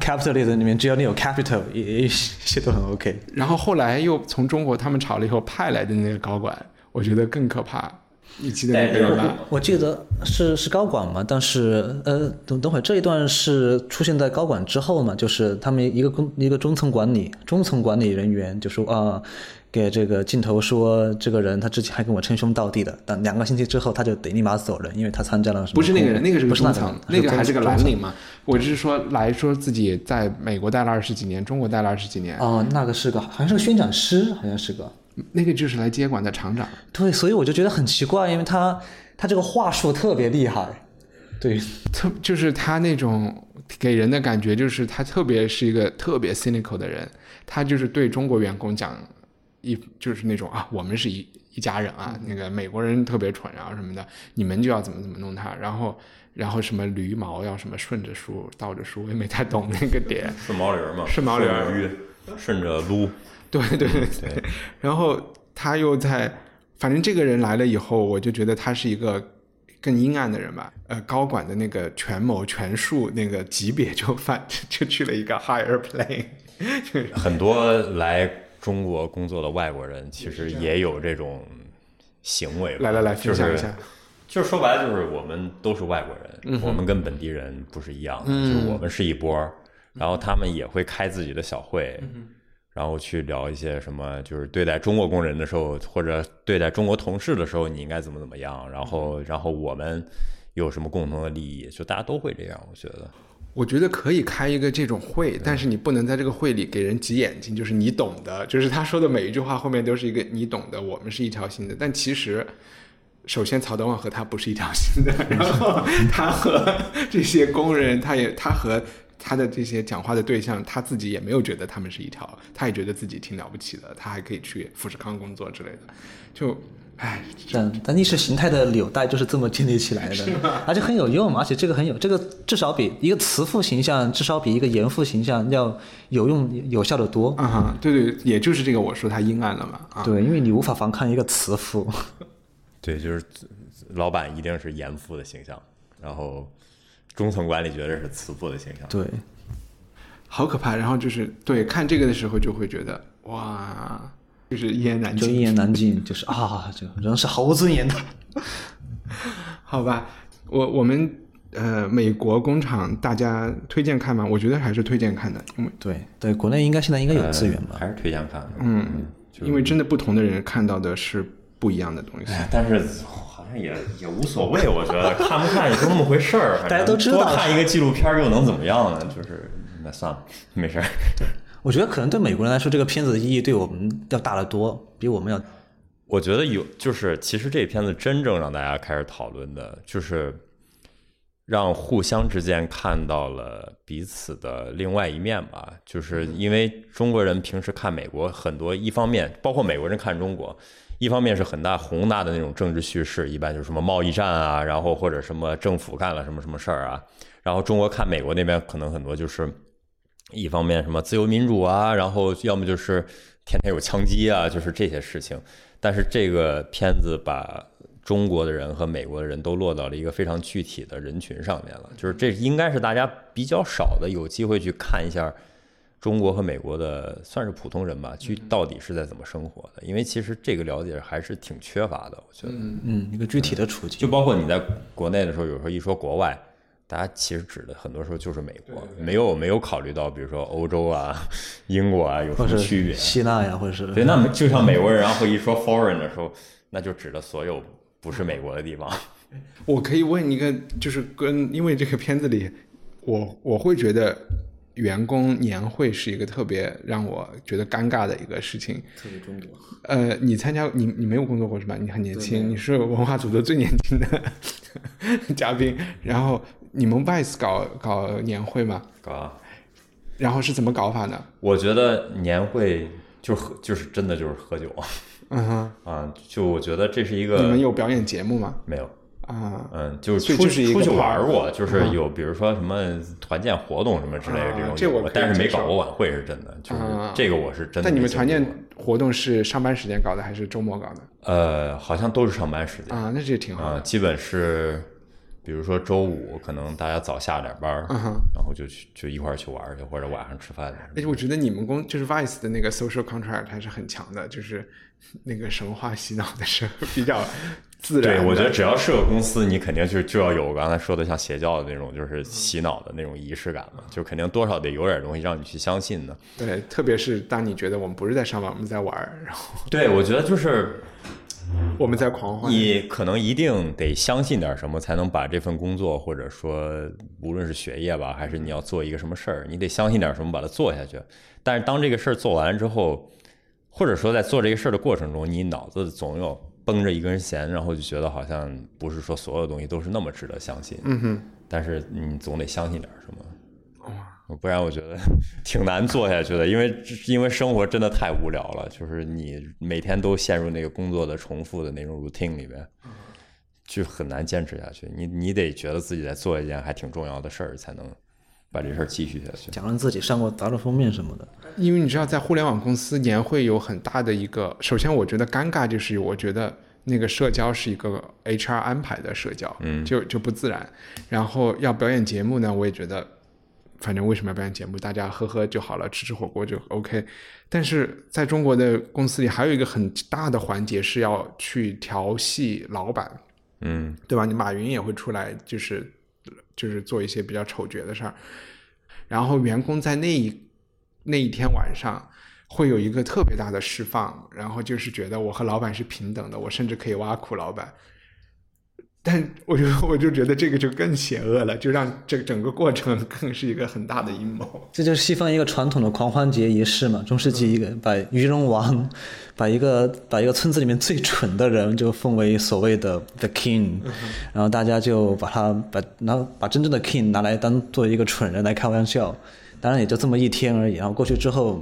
，capitalism 里面只要你有 capital，一切都很 OK。然后后来又从中国他们炒了以后派来的那个高管，我觉得更可怕。你记得那个人吧？我记得是是高管嘛，但是呃，等等会儿这一段是出现在高管之后嘛，就是他们一个公一个中层管理中层管理人员就说啊，给这个镜头说这个人他之前还跟我称兄道弟的，但两个星期之后他就得立马走人，因为他参加了什么？不是那个人，那个是个不是那中层个，那个还是个蓝领嘛？嘛。我只是说来说自己在美国待了二十几年，中国待了二十几年，哦，那个是个好像是个宣讲师，好像是个。那个就是来接管的厂长。对，所以我就觉得很奇怪，因为他他这个话术特别厉害，对，特就是他那种给人的感觉，就是他特别是一个特别 cynical 的人，他就是对中国员工讲一就是那种啊，我们是一一家人啊，那个美国人特别蠢啊什么的，你们就要怎么怎么弄他，然后然后什么驴毛要什么顺着梳倒着梳，我也没太懂那个点。顺毛驴嘛，顺毛驴。顺着撸，对对对对，然后他又在，反正这个人来了以后，我就觉得他是一个更阴暗的人吧。呃，高管的那个权谋权术那个级别就反 就去了一个 higher plane，就 很多来中国工作的外国人其实也有这种行为。来来来就是分享一下。就是说白了，就是我们都是外国嗯人，我们跟本地人不是一样的，就是我们是一波，然后他们也会开自己的小会，嗯然后去聊一些什么，就是对待中国工人的时候，或者对待中国同事的时候，你应该怎么怎么样，然嗯后然后我们有什么共同的利益，就大家都会这样，我觉得。我觉得可以开一个这种会，但是你不能在这个会里给人挤眼睛，就是你懂的，就是他说的每一句话后面都是一个你懂的，我们是一条心的。但其实，首先曹德旺和他不是一条心的，然后他和这些工人，他也他和他的这些讲话的对象，他自己也没有觉得他们是一条，他也觉得自己挺了不起的，他还可以去富士康工作之类的，就，唉，但但意识形态的纽带就是这么建立起来的，而且很有用嘛，而且这个很有，这个至少比一个慈父形象，至少比一个严父形象要有用有效的多。啊哈，对对，也就是这个我说他阴暗了嘛，啊，对，因为你无法反抗一个慈父。对，就是老板一定是严父的形象，然后中层管理觉得是慈父的形象。对，好可怕。然后就是对看这个的时候，就会觉得哇，就是一言难尽。就一言难尽，就是啊，这个人是毫无尊严的。好吧，我我们呃，美国工厂大家推荐看吗？我觉得还是推荐看的，因为对对，国内应该现在应该有资源吧？还是推荐看的。嗯，因为真的不同的人看到的是不一样的东西。哎，但是好像也也无所谓，我觉得看不看也就那么回事儿。大家都知道多看一个纪录片儿又能怎么样呢？就是那算了，没事儿。我觉得可能对美国人来说，这个片子的意义对我们要大得多，比我们要我觉得有，就是其实这片子真正让大家开始讨论的，就是让互相之间看到了彼此的另外一面吧。就是因为中国人平时看美国很多，一方面包括美国人看中国，一方面是很大宏大的那种政治叙事，一般就是什么贸易战啊，然后或者什么政府干了什么什么事儿啊，然后中国看美国那边可能很多就是。一方面什么自由民主啊，然后要么就是天天有枪击啊，就是这些事情。但是这个片子把中国的人和美国的人都落到了一个非常具体的人群上面了，就是这应该是大家比较少的有机会去看一下中国和美国的算是普通人吧，去到底是在怎么生活的。因为其实这个了解还是挺缺乏的，我觉得。嗯一个具体的处境。就包括你在国内的时候，有时候一说国外，大家其实指的很多时候就是美国，没有没有考虑到，比如说欧洲啊、英国啊有什么区别。希腊呀，或者是对，那就像美国人，然后一说 foreign 的时候，那就指的所有不是美国的地方。我可以问一个，就是跟因为这个片子里，我我会觉得员工年会是一个特别让我觉得尴尬的一个事情。特别中国。呃，你参加你你没有工作过是吧？你很年轻，你是文化组的最年轻的嘉宾。然后你们 VICE 搞搞年会吗？搞啊，然后是怎么搞法呢？我觉得年会就喝，就是真的就是喝酒嗯哼，啊，就我觉得这是一个你们有表演节目吗？没有。啊，嗯，就是出去玩过，就是有比如说什么团建活动什么之类的啊这种这我但是没搞过晚会是真的，就是啊这个我是真的。但你们团建活动是上班时间搞的还是周末搞的？呃，好像都是上班时间啊，那这挺好啊，基本是，比如说周五可能大家早下点班儿，嗯然后就去就一块儿去玩去，或者晚上吃饭去。而且我觉得你们公就是 Vice 的那个 social contract 还是很强的，就是那个神话洗脑的是比较自然对，我觉得只要是个公司，你肯定就就要有我刚才说的像邪教的那种，就是洗脑的那种仪式感嘛，就肯定多少得有点东西让你去相信的。对，特别是当你觉得我们不是在上班，我们在玩儿，然后对，我觉得就是我们在狂欢。你可能一定得相信点什么，才能把这份工作，或者说无论是学业吧，还是你要做一个什么事儿，你得相信点什么把它做下去。但是当这个事儿做完之后，或者说在做这个事儿的过程中，你脑子总有绷着一根弦，然后就觉得好像不是说所有东西都是那么值得相信。嗯哼，但是你总得相信点什么。不然我觉得 挺难做下去的，因为 因为生活真的太无聊了，就是你每天都陷入那个工作的重复的那种 routine 里面，就很难坚持下去。你你得觉得自己在做一件还挺重要的事儿，才能把这事儿继续下去。讲了自己上过杂志封面什么的，因为你知道，在互联网公司年会有很大的一个，首先我觉得尴尬就是，我觉得那个社交是一个 HR 安排的社交，嗯，就就不自然。然后要表演节目呢，我也觉得，反正为什么要表演节目？大家喝喝就好了，吃吃火锅就 OK。但是在中国的公司里，还有一个很大的环节是要去调戏老板，嗯，对吧？你马云也会出来，就是就是做一些比较丑角的事儿。然后员工在那一那一天晚上会有一个特别大的释放，然后就是觉得我和老板是平等的，我甚至可以挖苦老板。但我就我就觉得这个就更邪恶了，就让这整个过程 更是一个很大的阴谋。这就是西方一个传统的狂欢节仪式嘛。中世纪一个把鱼龙王，把一个把一个村子里面最蠢的人就奉为所谓的 the king，然后大家就把他把然后把真正的 king 拿来当做一个蠢人来开玩笑。当然也就这么一天而已。然后过去之后，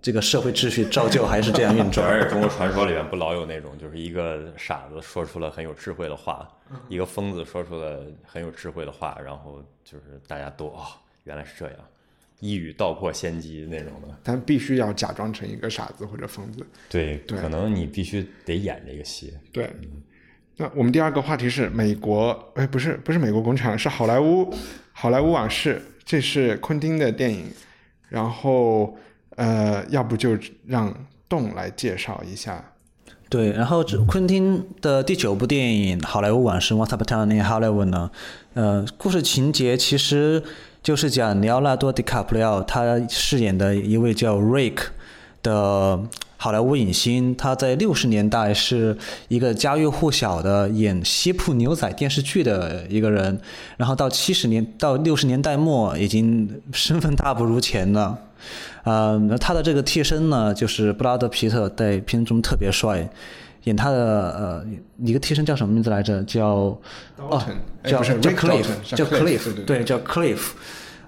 这个社会秩序照旧还是这样运转。而且中国传说里面不老有那种，就是一个傻子说出了很有智慧的话，一个疯子说出了很有智慧的话，然后就是大家都哦，原来是这样，一语道破先机那种的。但必须要假装成一个傻子或者疯子。对，对可能你必须得演这个戏。对，那我们第二个话题是美国，哎，不是不是美国工厂，是好莱坞，好莱坞往事，这是昆汀的电影。然后，呃，要不就让栋来介绍一下。对，然后昆汀的第九部电影《好莱坞往事》（Once Upon a Time in Hollywood） 呢，呃，故事情节其实就是讲里奥纳多·迪卡普里奥他饰演的一位叫 Rick 的好莱坞影星，他在六十年代是一个家喻户晓的演西部牛仔电视剧的一个人，然后到七十年到六十年代末已经身份大不如前了。呃，他的这个替身呢，就是布拉德皮特在片中特别帅，演他的呃一个替身叫什么名字来着？叫哦叫叫 Cliff，叫叫 Cliff，Cliff，对对对，叫 Cliff。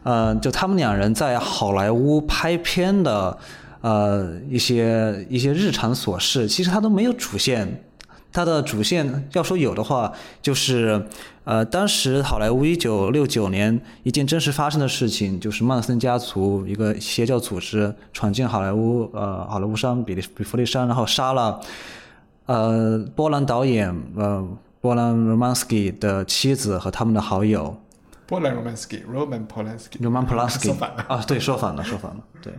呃，就他们两人在好莱坞拍片的呃一些一些日常琐事，其实他都没有主线。他的主线要说有的话，就是呃，当时好莱坞一九六九年一件真实发生的事情，就是曼森家族一个邪教组织闯进好莱坞，呃，好莱坞山比利比弗利山，然后杀了呃波兰导演呃波兰 Romansky 的妻子和他们的好友。波兰 Romansky，Roman Polanski。Roman Polanski 说反了。啊，对，说反了，说反了，对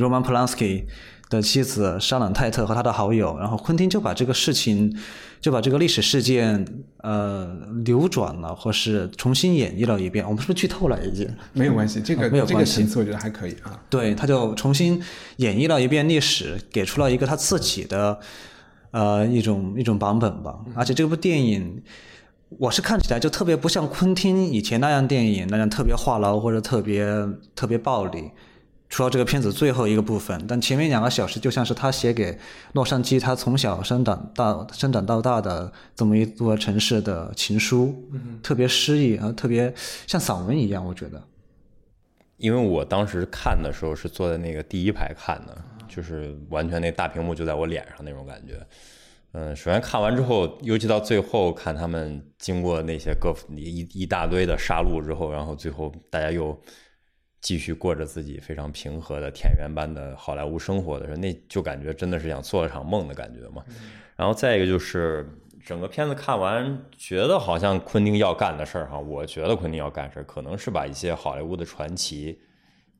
，Roman Polanski 的妻子莎朗泰特和他的好友，然后昆汀就把这个事情，就把这个历史事件呃流转了，或是重新演绎了一遍。我们是不是剧透了已经？没有关系，这个、这个没有关系层次我觉得还可以啊。对，他就重新演绎了一遍历史，给出了一个他自己的呃一种一种版本吧。而且这部电影，我是看起来就特别不像昆汀以前那样电影那样特别话痨或者特别特别暴力。除了这个片子最后一个部分，但前面两个小时就像是他写给洛杉矶他从小生长到生长到大的这么一座城市的情书，特别诗意啊，特别像散文一样，我觉得。因为我当时看的时候是坐在那个第一排看的，就是完全那大屏幕就在我脸上那种感觉。嗯，首先看完之后，尤其到最后看他们经过那些各一一大堆的杀戮之后，然后最后大家又继续过着自己非常平和的田园般的好莱坞生活的时候，那就感觉真的是想做了场梦的感觉嘛。然后再一个就是整个片子看完，觉得好像昆汀要干的事儿哈，我觉得昆汀要干事儿，可能是把一些好莱坞的传奇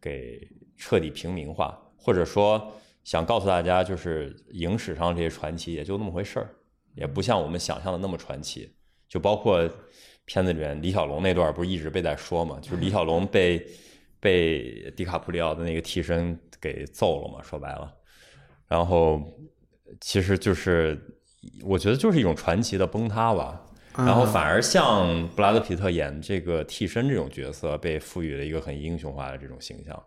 给彻底平民化，或者说想告诉大家，就是影史上这些传奇也就那么回事儿，也不像我们想象的那么传奇。就包括片子里面李小龙那段，不是一直被在说嘛？就是李小龙被被迪卡普里奥的那个替身给揍了嘛？说白了，然后其实就是我觉得就是一种传奇的崩塌吧。然后反而像布拉德皮特演这个替身这种角色，被赋予了一个很英雄化的这种形象。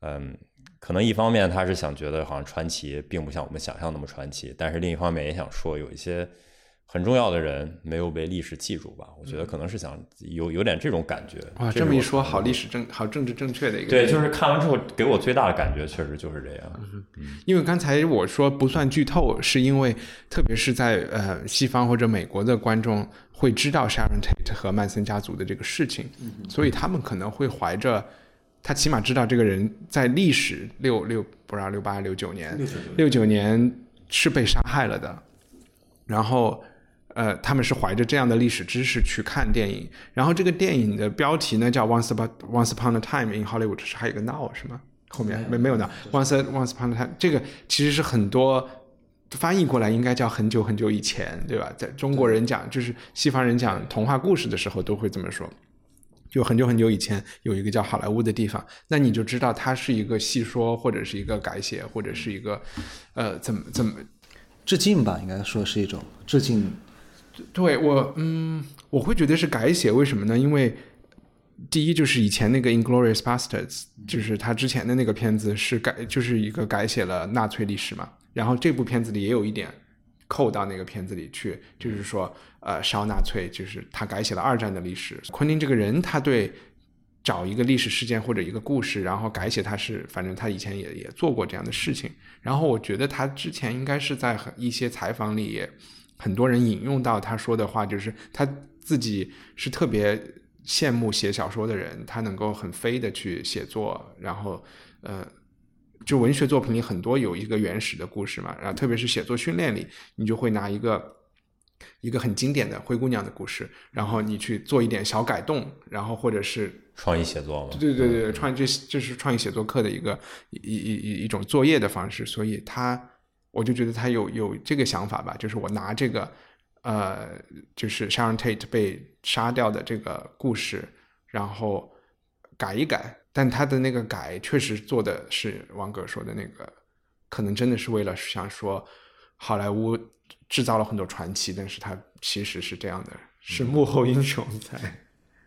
嗯，可能一方面他是想觉得好像传奇并不像我们想象那么传奇，但是另一方面也想说有一些。很重要的人没有被历史记住吧？我觉得可能是想有有点这种感觉。哇，这么一说，好历史正好政治正确的一个。对，就是看完之后给我最大的感觉，确实就是这样。因为刚才我说不算剧透，是因为特别是在呃西方或者美国的观众会知道 Sharon Tate 和曼森家族的这个事情，所以他们可能会怀着他起码知道这个人在历史六六不知道六八六九年六九年是被杀害了的，然后。呃，他们是怀着这样的历史知识去看电影，然后这个电影的标题呢叫 Once Upon Once Upon a Time in Hollywood，是还有个 Now 是吗？后面没没有 Now，Once Once Upon a Time 这个其实是很多翻译过来应该叫很久很久以前，对吧？在中国人讲就是西方人讲童话故事的时候都会这么说，就很久很久以前有一个叫好莱坞的地方，那你就知道它是一个戏说或者是一个改写或者是一个呃怎么怎么致敬吧，应该说是一种致敬。对我，嗯，我会觉得是改写，为什么呢？因为第一就是以前那个《Inglorious Bastards》，就是他之前的那个片子是改，就是一个改写了纳粹历史嘛。然后这部片子里也有一点扣到那个片子里去，就是说，呃，烧纳粹，就是他改写了二战的历史。昆汀这个人，他对找一个历史事件或者一个故事，然后改写，他是反正他以前也也做过这样的事情。然后我觉得他之前应该是在一些采访里也。很多人引用到他说的话，就是他自己是特别羡慕写小说的人，他能够很飞的去写作，然后呃，就文学作品里很多有一个原始的故事嘛，然后特别是写作训练里，你就会拿一个一个很经典的灰姑娘的故事，然后你去做一点小改动，然后或者是创意写作嘛，对对对对，创这这是创意写作课的一个一一一一种作业的方式，所以他。我就觉得他有有这个想法吧，就是我拿这个，呃，就是 Sharon Tate 被杀掉的这个故事，然后改一改，但他的那个改确实做的是王哥说的那个，可能真的是为了想说好莱坞制造了很多传奇，但是他其实是这样的，是幕后英雄在。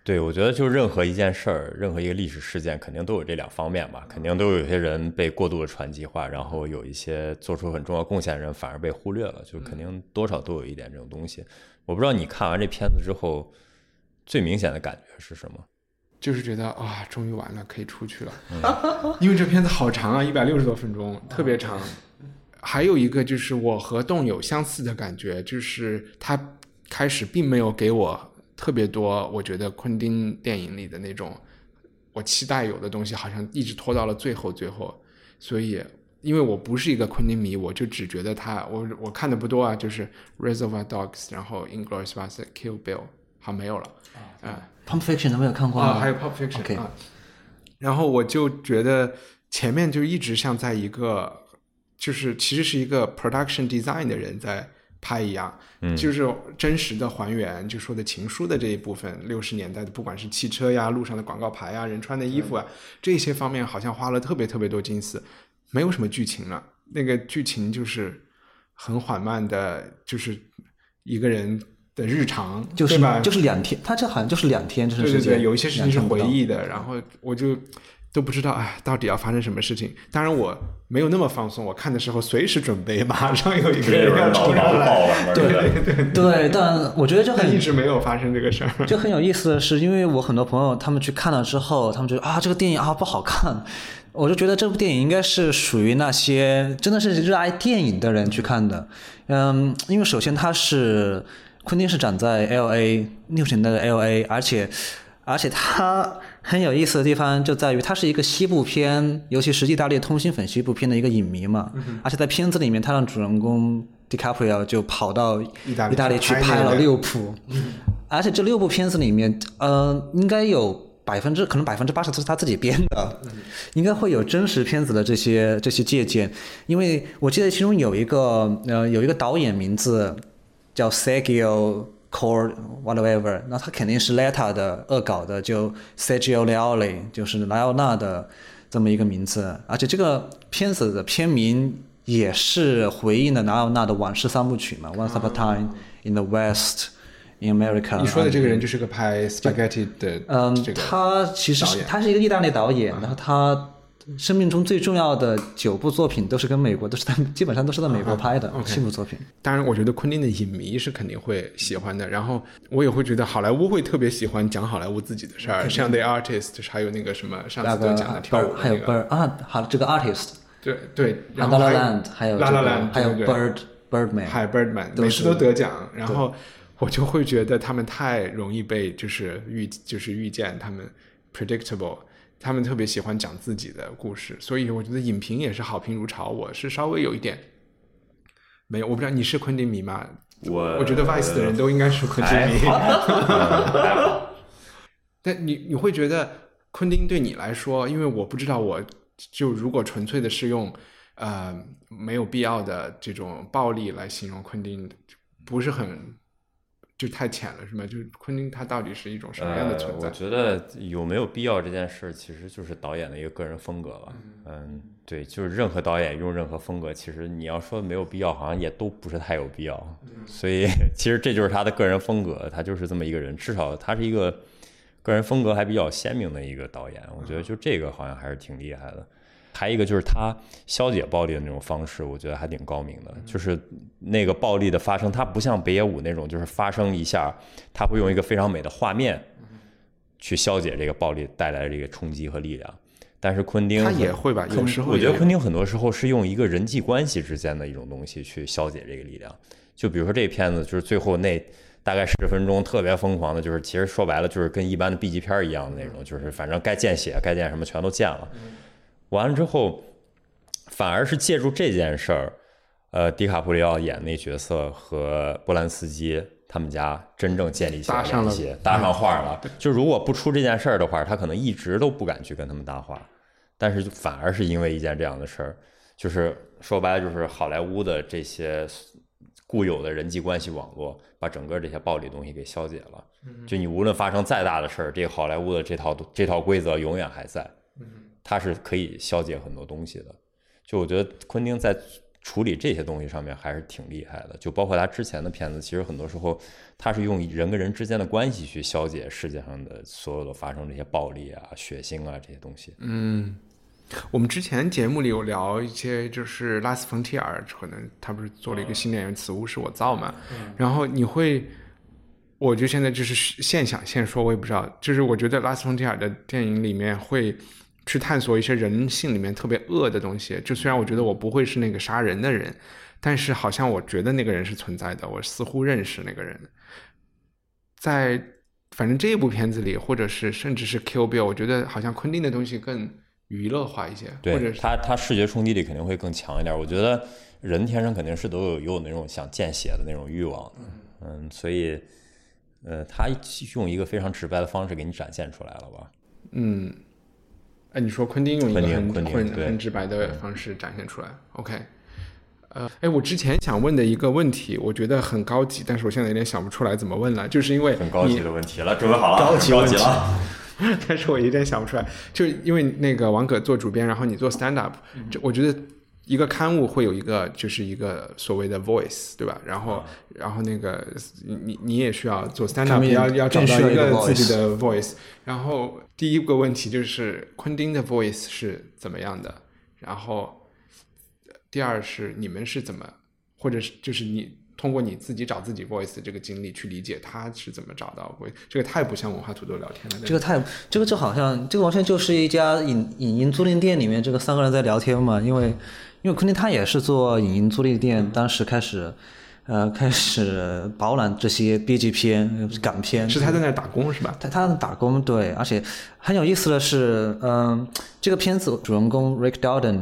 对，我觉得就任何一件事儿，任何一个历史事件，肯定都有这两方面吧。肯定都有些人被过度的传奇化，然后有一些做出很重要贡献的人反而被忽略了。就肯定多少都有一点这种东西。我不知道你看完这片子之后，最明显的感觉是什么？就是觉得啊，终于完了，可以出去了。因为这片子好长啊，一百六十多分钟，特别长。还有一个就是我和洞有相似的感觉，就是他开始并没有给我。特别多，我觉得昆汀电影里的那种我期待有的东西，好像一直拖到了最后最后。所以，因为我不是一个昆汀迷，我就只觉得他，我我看的不多啊，就是《Reservoir Dogs》，然后《Inglourious Basterds》，《Kill Bill》，好没有了。啊，《Pulp Fiction》都没有看过啊，还有《Pulp Fiction》啊。然后我就觉得前面就一直像在一个，就是其实是一个 production design 的人在。拍一样，嗯就是真实的还原，就说的情书的这一部分，六十年代的，不管是汽车呀、路上的广告牌啊、人穿的衣服啊，这些方面好像花了特别特别多心思，没有什么剧情了。那个剧情就是很缓慢的，就是一个人的日常，就是就是两天，他这好像就是两天，就是对对对，有一些事情是回忆的，然后我就。都不知道哎，到底要发生什么事情？当然我没有那么放松，我看的时候随时准备，马上有一个人要出来。对对对，但我觉得就很一直没有发生这个事儿。就很有意思的是，因为我很多朋友他们去看了之后，他们觉得啊这个电影啊不好看，我就觉得这部电影应该是属于那些真的是热爱电影的人去看的。嗯，因为首先它是昆汀是长在 L A 六十年代的 L A，而且而且他。很有意思的地方就在于，它是一个西部片，尤其是意大利通心粉西部片的一个影迷嘛。而且在片子里面，他让主人公 DiCaprio 就跑到意大利意大利去拍了六部，而且这六部片子里面，呃，应该有百分之可能百分之八十都是他自己编的，应该会有真实片子的这些这些借鉴。因为我记得其中有一个呃有一个导演名字叫 Sergio Cor whatever，那他肯定是 Letta 的恶搞的，就 Sergio Leone，就是莱奥纳的这么一个名字，而且这个片子的片名也是回应了莱奥纳的往事三部曲嘛，《Once Upon a Time in the West》。In America，你说的这个人就是个拍 spaghetti 的嗯这，个他其实是他是一个意大利导演，然后他生命中最重要的九部作品都是跟美国，都是在基本上都是在美国拍的七部作品。当然，我觉得昆汀的影迷是肯定会喜欢的。然后我也会觉得好莱坞会特别喜欢讲好莱坞自己的事儿，像 The Artist，还有那个什么上次那个得奖的跳舞 Bird 还有，Bird 啊，好这个 artist，对对，然 La 后 La 还 Land，还有这个拉拉兰，还有对对对。Bird Birdman，还有 Birdman，每次都得奖，然后我就会觉得他们太容易被就是预就是预见，他们 predictable，他们特别喜欢讲自己的故事，所以我觉得影评也是好评如潮。我是稍微有一点没有，我不知道你是昆汀迷吗？我我觉得 Vice 的人都应该是昆汀迷。但你你会觉得昆汀对你来说，因为我不知道，我就如果纯粹的是用呃没有必要的这种暴力来形容昆汀，不是很就太浅了，是吗？就是昆汀他到底是一种什么样的存在？呃我觉得有没有必要这件事，其实就是导演的一个个人风格吧。嗯，对，就是任何导演用任何风格，其实你要说没有必要，好像也都不是太有必要。所以 其实这就是他的个人风格，他就是这么一个人，至少他是一个个人风格还比较鲜明的一个导演。我觉得就这个好像还是挺厉害的。还有一个就是他消解暴力的那种方式，我觉得还挺高明的。就是那个暴力的发生，它不像北野武那种，就是发生一下，他会用一个非常美的画面去消解这个暴力带来的这个冲击和力量。但是昆汀他也会吧，有时候我觉得昆汀很多时候是用一个人际关系之间的一种东西去消解这个力量。就比如说这片子，就是最后那大概十分钟特别疯狂的，就是其实说白了就是跟一般的 B 级片一样的那种，就是反正该见血该见什么全都见了。完了之后，反而是借助这件事儿，呃，迪卡普里奥演那角色和波兰斯基他们家真正建立起来联系，搭上话了。就如果不出这件事儿的话，他可能一直都不敢去跟他们搭话。但是反而是因为一件这样的事儿，就是说白了就是好莱坞的这些固有的人际关系网络，把整个这些暴力东西给消解了。就你无论发生再大的事儿，这个好莱坞的这套这套规则永远还在，它是可以消解很多东西的。就我觉得昆汀在处理这些东西上面还是挺厉害的，就包括他之前的片子，其实很多时候他是用人跟人之间的关系去消解世界上的所有的发生这些暴力啊、血腥啊这些东西。嗯，我们之前节目里有聊一些，就是拉斯冯提尔，可能他不是做了一个新电影《此物是我造》嘛，然后你会，我就现在就是现想现说，我也不知道，就是我觉得拉斯冯提尔的电影里面会去探索一些人性里面特别恶的东西，就虽然我觉得我不会是那个杀人的人，但是好像我觉得那个人是存在的，我似乎认识那个人，在反正这一部片子里，或者是甚至是《Kill Bill》，我觉得好像昆汀的东西更娱乐化一些，或者他，他视觉冲击力肯定会更强一点。我觉得人天生肯定是都有有那种想见血的那种欲望，嗯，所以，呃，他用一个非常直白的方式给你展现出来了吧？嗯，哎，你说昆汀用一个很很很直白的方式展现出来，OK。呃，哎，我之前想问的一个问题，我觉得很高级，但是我现在有点想不出来怎么问了，就是因为很高级的问题了，准备好了，高级问题了。但是我有点想不出来，就是因为那个王葛做主编，然后你做 stand up，这我觉得一个刊物会有一个就是一个所谓的 voice，对吧？然后然后那个你你也需要做 stand up，要要找到一个个自己的 voice。然后第一个问题就是昆汀的 voice 是怎么样的？然后第二是你们是怎么，或者是就是你通过你自己找自己 voice 的这个经历去理解他是怎么找到 voice，这个太不像文化土豆聊天了。这个太，这个就好像，这个完全就是一家影影音租赁店里面，这个三个人在聊天嘛。因为，因为昆汀他也是做影音租赁店，当时开始，呃，开始饱览这些 B 级片、港片。是他在那打工是吧？他他打工对，而且很有意思的是，嗯，这个片子主人公 Rick Dalton，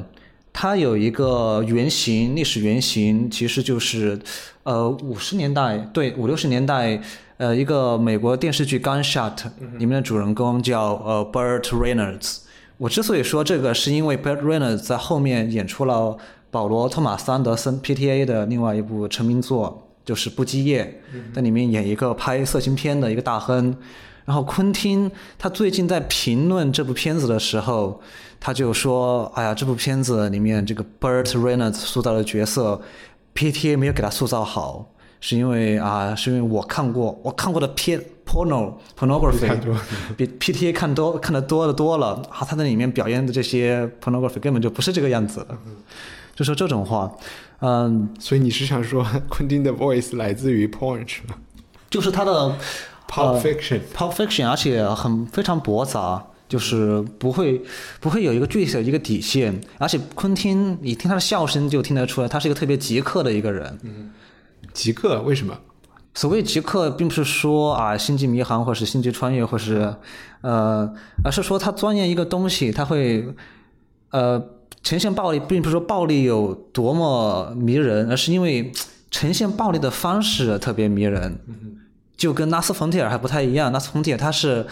他有一个原型，历史原型其实就是，呃，五十年代对五六十年代，呃，一个美国电视剧《Gunshot》里面的主人公叫呃 Burt Reynolds。我之所以说这个，是因为 Burt Reynolds 在后面演出了保罗·托马斯·安德森 PTA 的另外一部成名作，就是《不羁夜》，在里面演一个拍色情片的一个大亨。然后昆汀他最近在评论这部片子的时候，他就说：“哎呀，这部片子里面这个 Burt Reynolds 塑造的角色，PTA 没有给他塑造好，是因为啊，是因为我看过我看过的片 porno pornography 比 PTA 看多看的多的多了啊，他在里面表演的这些 pornography 根本就不是这个样子的，就说这种话，嗯，所以你是想说昆汀的 voice 来自于 porn 是吗就是他的？Pulp Fiction，Pulp Fiction，而且很非常驳杂，就是不会不会有一个具体的一个底线，而且昆汀，你听他的笑声就听得出来，他是一个特别极客的一个人。嗯极客为什么？所谓极客，并不是说啊星际迷航或是星际穿越，或是呃，而是说他钻研一个东西，他会呃呈现暴力，并不是说暴力有多么迷人，而是因为呈现暴力的方式特别迷人。就跟拉斯冯提尔还不太一样，拉斯冯提尔他是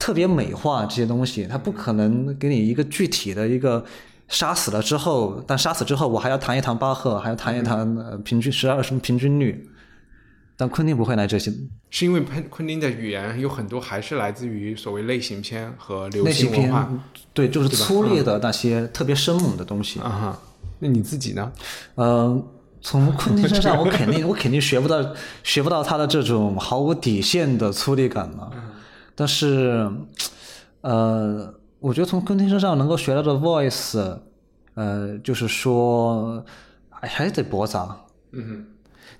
特别美化这些东西，他不可能给你一个具体的一个杀死了之后，但杀死之后我还要谈一谈巴赫，还要谈一谈呃平均十二什么平均率，但昆汀不会来这些是因为昆昆汀的语言有很多还是来自于所谓类型片和流行文化，对，就是粗劣的那些特别生猛的东西。啊哈。那你自己呢？呃，从昆汀身上，我肯定我肯定学不到学不到他的这种毫无底线的粗粝感嘛。但是，呃，我觉得从昆汀身上能够学到的 voice，呃，就是说，还还是得驳杂。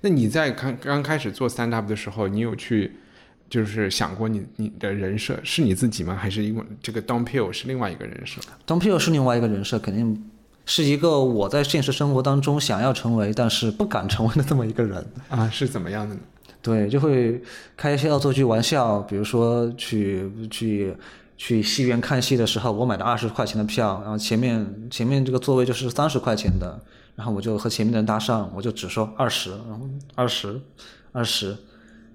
那你在刚刚开始做 stand up 的时候，你有去就是想过你你的人设是你自己吗？还是因为这个 Don Peel 是另外一个人设？Don Peel 是另外一个人设，肯定是一个我在现实生活当中想要成为，但是不敢成为的这么一个人。啊，是怎么样的呢？对，就会开一些恶作剧玩笑，比如说去去去戏院看戏的时候，我买了二十块钱的票，然后前面前面这个座位就是三十块钱的，然后我就和前面的人搭讪，我就只说二十，然后二十，二十，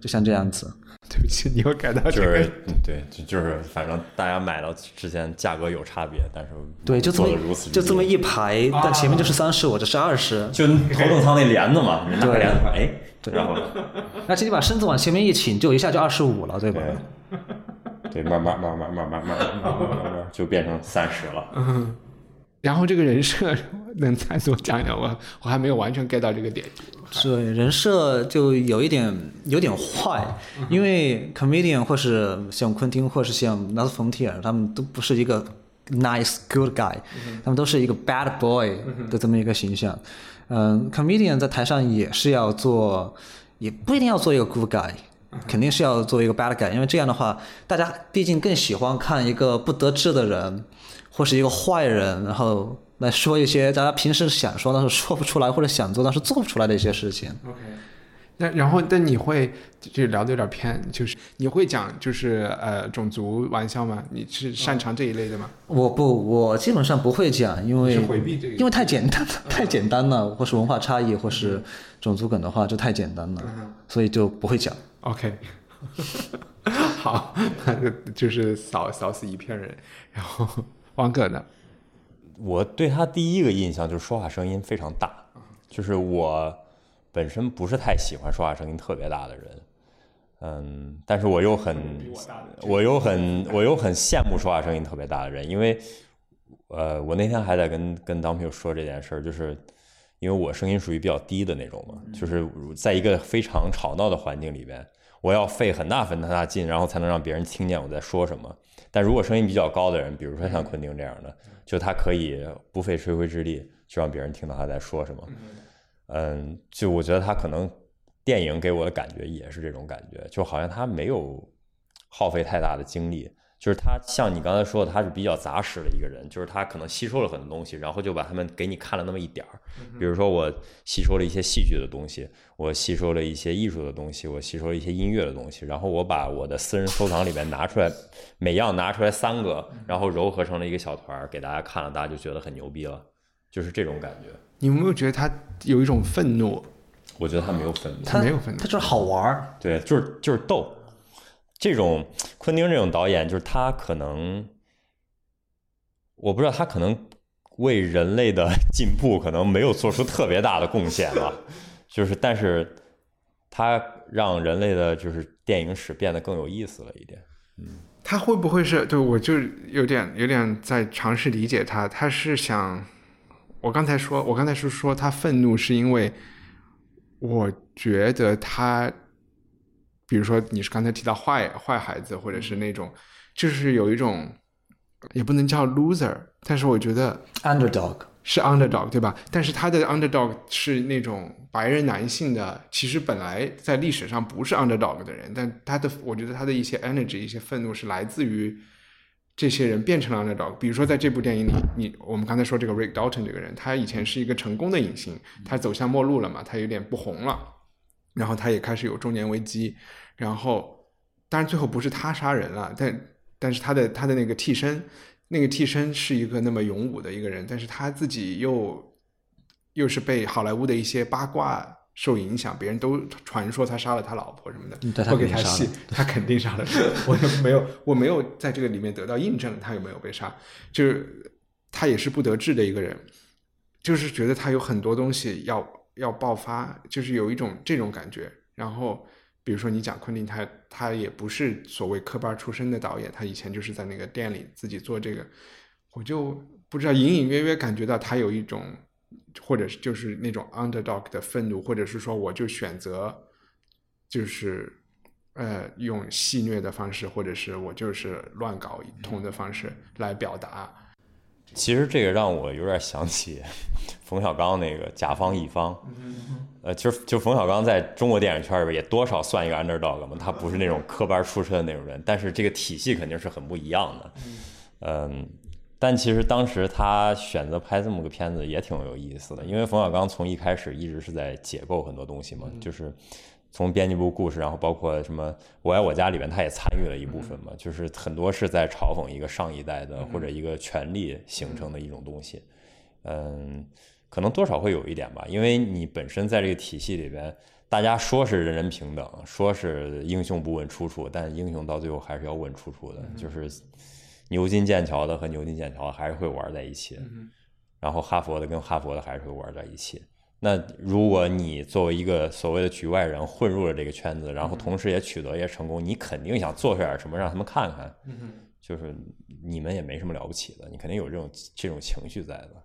就像这样子。对不起，你又改到这个。就是嗯对，就就是反正大家买到之前价格有差别，但是对，就这么做的如此，就这么一排，但前面就是三十，我这是二十。就头等舱那帘子嘛，你拿个帘子，哎，然后而且你把身子往前面一倾，就一下就二十五了，对吧？对，对，慢慢慢慢慢慢慢慢慢慢慢慢就变成三十了。然后这个人设能再多讲一讲，我 我还没有完全 get 到这个点。对，人设就有一点有点坏，因为 comedian 或是像昆汀或是像拉斯冯提尔，他们都不是一个 nice good guy，他们都是一个 bad boy 的这么一个形象。嗯，comedian 在台上也是要做，也不一定要做一个 good guy。肯定是要做一个 bad guy，因为这样的话，大家毕竟更喜欢看一个不得志的人，或是一个坏人，然后来说一些大家平时想说但是说不出来，或者想做但是做不出来的一些事情。OK，那然后但你会就聊的有点偏，就是你会讲就是呃种族玩笑吗？你是擅长这一类的吗？我不，我基本上不会讲，因为是回避这个因为太简单了，太简单了，或是文化差异，或是种族梗的话，就太简单了，所以就不会讲。OK，好，那就就是扫扫死一片人。然后王哥呢？我对他第一个印象就是说话声音非常大，就是我本身不是太喜欢说话声音特别大的人，嗯，但是我又很，我又很，我又很羡慕说话声音特别大的人，因为，呃，我那天还在跟跟当朋友说这件事儿，就是因为我声音属于比较低的那种嘛，就是在一个非常吵闹的环境里边，我要费很大很大劲，然后才能让别人听见我在说什么。但如果声音比较高的人，比如说像昆汀这样的，就他可以不费吹灰之力就让别人听到他在说什么。嗯，就我觉得他可能电影给我的感觉也是这种感觉，就好像他没有耗费太大的精力就是他像你刚才说的，他是比较杂食的一个人，就是他可能吸收了很多东西，然后就把他们给你看了那么一点儿。比如说我吸收了一些戏剧的东西，我吸收了一些艺术的东西，我吸收了一些音乐的东西，然后我把我的私人收藏里面拿出来，每样拿出来三个，然后糅合成了一个小团儿给大家看了，大家就觉得很牛逼了，就是这种感觉。你有没有觉得他有一种愤怒？我觉得他没有愤怒，他没有愤怒，他就是好玩儿。对，就是就是逗。这种昆汀这种导演，就是他可能，我不知道他可能为人类的 进步可能没有做出特别大的贡献吧，就是但是他让人类的就是电影史变得更有意思了一点。嗯，他会不会是对我就有点有点在尝试理解他，他是想，我刚才说，我刚才是说他愤怒是因为我觉得他。比如说，你是刚才提到坏坏孩子，或者是那种，就是有一种，也不能叫 loser，但是我觉得 underdog 是 underdog，对吧？但是他的 underdog 是那种白人男性的，其实本来在历史上不是 underdog 的人，但他的，我觉得他的一些 energy、一些愤怒是来自于这些人变成了 underdog。比如说在这部电影里，你我们刚才说这个 Rick Dalton 这个人，他以前是一个成功的影星，他走向末路了嘛，他有点不红了。然后他也开始有中年危机，然后当然最后不是他杀人了，但但是他的他的那个替身，那个替身是一个那么勇武的一个人，但是他自己又又是被好莱坞的一些八卦受影响，别人都传说他杀了他老婆什么的，不给他戏，他肯定杀了，我也没有我没有在这个里面得到印证，他有没有被杀，就是他也是不得志的一个人，就是觉得他有很多东西要。要爆发，就是有一种这种感觉。然后，比如说你讲昆汀，他他也不是所谓科班出身的导演，他以前就是在那个店里自己做这个，我就不知道隐隐约约感觉到他有一种，或者是就是那种 underdog 的愤怒，或者是说我就选择就是呃用戏谑的方式，或者是我就是乱搞一通的方式来表达。其实这个让我有点想起 冯小刚那个甲方乙方，呃，其实就冯小刚在中国电影圈里边也多少算一个 underdog 嘛，他不是那种科班出身的那种人，但是这个体系肯定是很不一样的，嗯，但其实当时他选择拍这么个片子也挺有意思的，因为冯小刚从一开始一直是在解构很多东西嘛，就是。从编辑部故事，然后包括什么《我爱我家》里边，他也参与了一部分嘛，就是很多是在嘲讽一个上一代的或者一个权力形成的一种东西。嗯，可能多少会有一点吧，因为你本身在这个体系里边，大家说是人人平等，说是英雄不问出处，但英雄到最后还是要问出处的，就是牛津剑桥的和牛津剑桥还是会玩在一起，然后哈佛的跟哈佛的还是会玩在一起。那如果你作为一个所谓的局外人混入了这个圈子，然后同时也取得一些成功，你肯定想做出点什么让他们看看，就是你们也没什么了不起的，你肯定有这种这种情绪在的，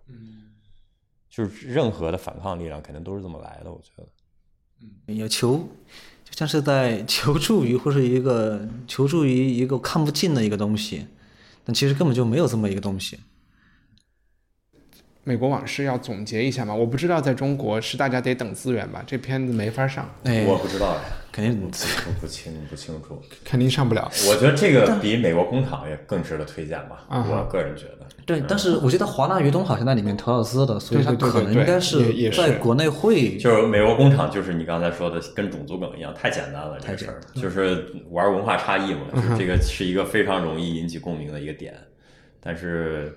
就是任何的反抗力量肯定都是这么来的，我觉得。嗯，有求，就像是在求助于或是一个求助于一个看不见的一个东西，但其实根本就没有这么一个东西。美国往事要总结一下吗？我不知道在中国是大家得等资源吧，这片子没法上。我不知道呀，肯定不清不清楚，肯定上不了。我觉得这个比美国工厂也更值得推荐吧，我个人觉得。对，但是我觉得华纳鱼东好像在里面投了资的，所以它可能应该是在国内会。就是美国工厂，就是你刚才说的，跟种族梗一样，太简单了，太简单，就是玩文化差异嘛，这个是一个非常容易引起共鸣的一个点，但是。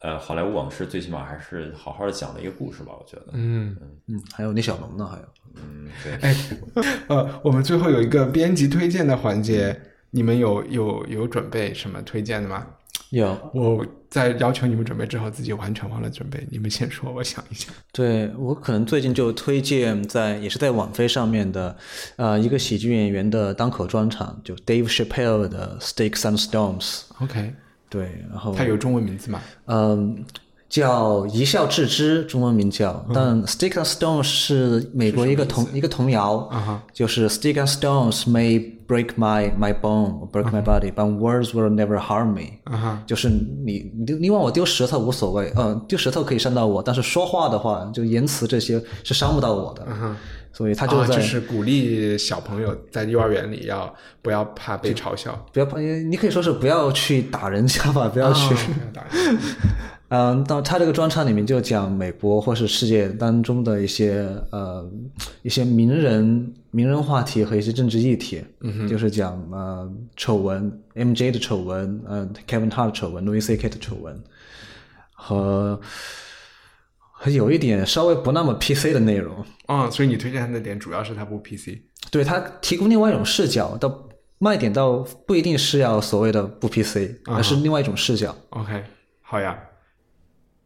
呃，好莱坞往事最起码还是好好的讲了一个故事吧，我觉得。嗯嗯，还有李小龙呢，还有。嗯，对。哎，呃，我们最后有一个编辑推荐的环节，你们有有有准备什么推荐的吗？有。我在要求你们准备之后，自己完全忘了准备。你们先说，我想一想。对我可能最近就推荐在也是在网飞上面的，呃，一个喜剧演员的单口专场，就 Dave Chappelle 的 Sticks and Stones。OK。对，然后它有中文名字吗？嗯，叫一笑置之，中文名叫。但 Stick and Stones 是美国一个童一个童谣，就是 Stick and Stones may break my my bone, break my body, but words will never harm me。就是你你你往我丢石头无所谓，嗯，丢石头可以伤到我，但是说话的话，就言辞这些是伤不到我的。所以他就在就是鼓励小朋友在幼儿园里要不要怕被嘲笑，不要怕，你可以说是不要去打人家吧，不要去打人。嗯，到他这个专场里面就讲美国或是世界当中的一些呃一些名人名人话题和一些政治议题，嗯就是讲呃丑闻，MJ 的丑闻，呃 Kevin Hart 的丑闻，Louis C.K 的丑闻，和和有一点稍微不那么 PC 的内容。嗯，所以你推荐他的点主要是他不 PC，对他提供另外一种视角，到卖点倒不一定是要所谓的不 PC，而是另外一种视角。OK，好呀，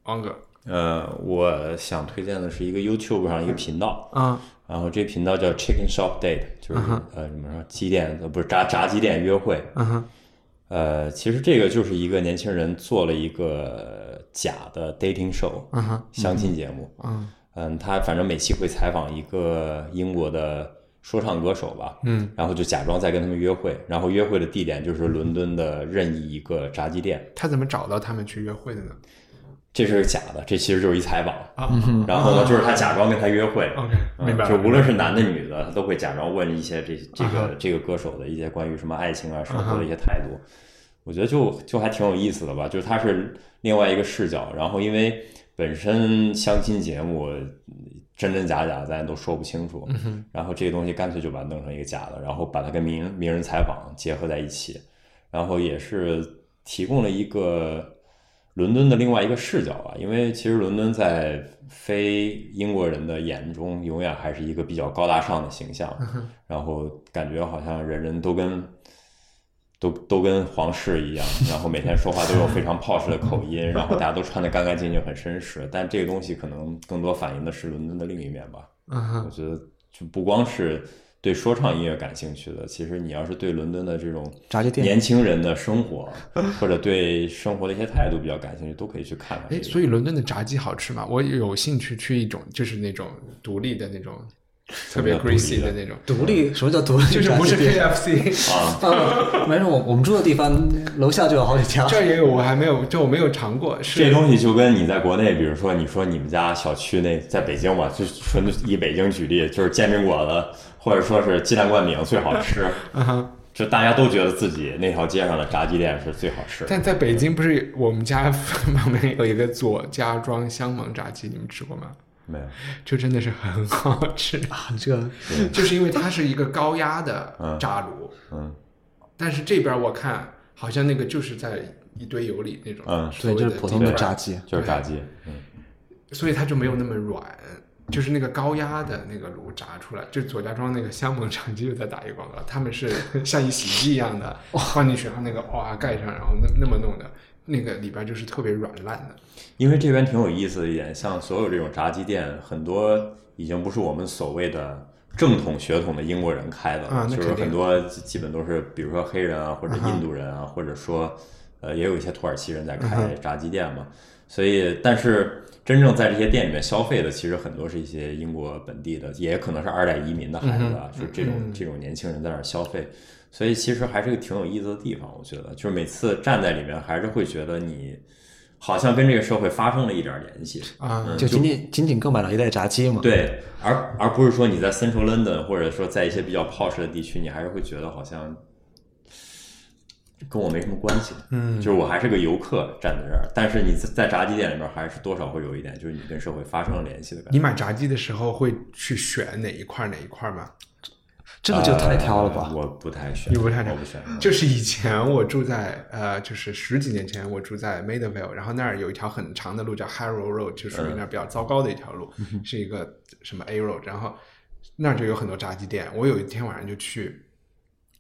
王哥，呃，我想推荐的是一个 YouTube 上一个频道，啊。然后这频道叫 Chicken Shop Date，就是、呃什么说鸡店呃不是炸炸鸡店约会。嗯哼，呃，其实这个就是一个年轻人做了一个假的 dating show，、相亲节目。嗯嗯，他反正每期会采访一个英国的说唱歌手吧，嗯，然后就假装在跟他们约会，然后约会的地点就是伦敦的任意一个炸鸡店，他怎么找到他们去约会的呢？这是假的，这其实就是一采访。啊然后呢，就是他假装跟他约会。，OK，嗯明白了。就无论是男的女的，他都会假装问一些这这个这个歌手的一些关于什么爱情啊、生活的一些态度。我觉得就就还挺有意思的吧，就是他是另外一个视角，然后因为本身相亲节目真真假假咱也都说不清楚，然后这个东西干脆就把它弄成一个假的，然后把它跟名名人采访结合在一起，然后也是提供了一个伦敦的另外一个视角吧，因为其实伦敦在非英国人的眼中，永远还是一个比较高大上的形象，然后感觉好像人人都跟都都跟皇室一样，然后每天说话都有非常 posh 的口音，然后大家都穿的干干净净、很绅士，但这个东西可能更多反映的是伦敦的另一面吧。我觉得就不光是对说唱音乐感兴趣的，其实你要是对伦敦的这种炸鸡店年轻人的生活，或者对生活的一些态度比较感兴趣，都可以去看看这哎，所以伦敦的炸鸡好吃吗？我有兴趣去一种，就是那种独立的那种，特别什么叫独立 greasy 的的那种，独立，什么叫独立？就是不是 KFC。啊，没事，我我们住的地方楼下就有好几家。这儿也有，我还没有，就我没有尝过。是这东西就跟你在国内，比如说你说你们家小区那在北京嘛，就纯以北京举例，就是煎饼果子或者说是鸡蛋灌饼最好吃，嗯哼，就大家都觉得自己那条街上的炸鸡店是最好吃的。但在北京不是我们家旁边有一个左家庄香芒炸鸡，你们吃过吗？没有，就真的是很好吃，啊，这个 就是因为它是一个高压的炸炉，嗯。但是这边我看好像那个就是在一堆油里那种，嗯。对，就是普通的炸鸡。就是炸鸡，嗯，所以它就没有那么软，就是那个高压的那个炉炸出来，就左家庄那个香檬炸鸡又在打一个广告，他们是像一洗衣机一样的放进去，然后那个哇盖上，然后那那么弄的，那个里边就是特别软烂的。因为这边挺有意思的一点，像所有这种炸鸡店，很多已经不是我们所谓的正统血统的英国人开的了，就是很多基基本都是，比如说黑人啊，或者印度人啊，或者说呃也有一些土耳其人在开炸鸡店嘛。所以，但是真正在这些店里面消费的，其实很多是一些英国本地的，也可能是二代移民的孩子啊，就这种这种年轻人在那儿消费。所以其实还是个挺有意思的地方，我觉得，就是每次站在里面，还是会觉得你好像跟这个社会发生了一点联系啊嗯就仅仅仅仅购买了一袋炸鸡嘛。，对，而而不是说你在 Central London 或者说在一些比较 posh 的地区，你还是会觉得好像跟我没什么关系，嗯，就是我还是个游客站在这儿，但是你在在炸鸡店里面还是多少会有一点，就是你跟社会发生了联系的感觉。你买炸鸡的时候会去选哪一块哪一块吗？这个就太挑了吧呃？我不太选，你不太我不选，就是以前我住在呃，就是十几年前我住在 Madeville，然后那儿有一条很长的路叫 Harrow Road，就属于那儿比较糟糕的一条路，是一个什么 A Road，然后那儿就有很多炸鸡店。我有一天晚上就去，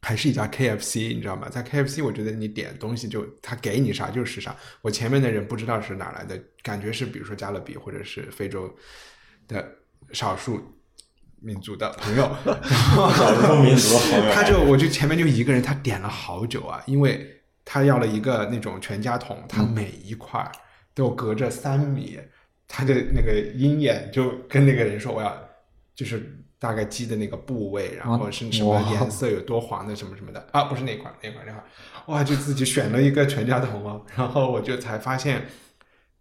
还是一家 KFC，你知道吗？在 KFC，我觉得你点东西就他给你啥就是啥。我前面的人不知道是哪来的，感觉是比如说加勒比或者是非洲的少数民族的朋友，少数民族的朋友 他就我就前面就一个人，他点了好久啊，因为他要了一个那种全家桶，他每一块儿都隔着三米，他的那个鹰眼就跟那个人说我要就是大概鸡的那个部位，然后是什么颜色有多黄的什么什么的啊，不是那块那块那块，哇，就自己选了一个全家桶哦，然后我就才发现。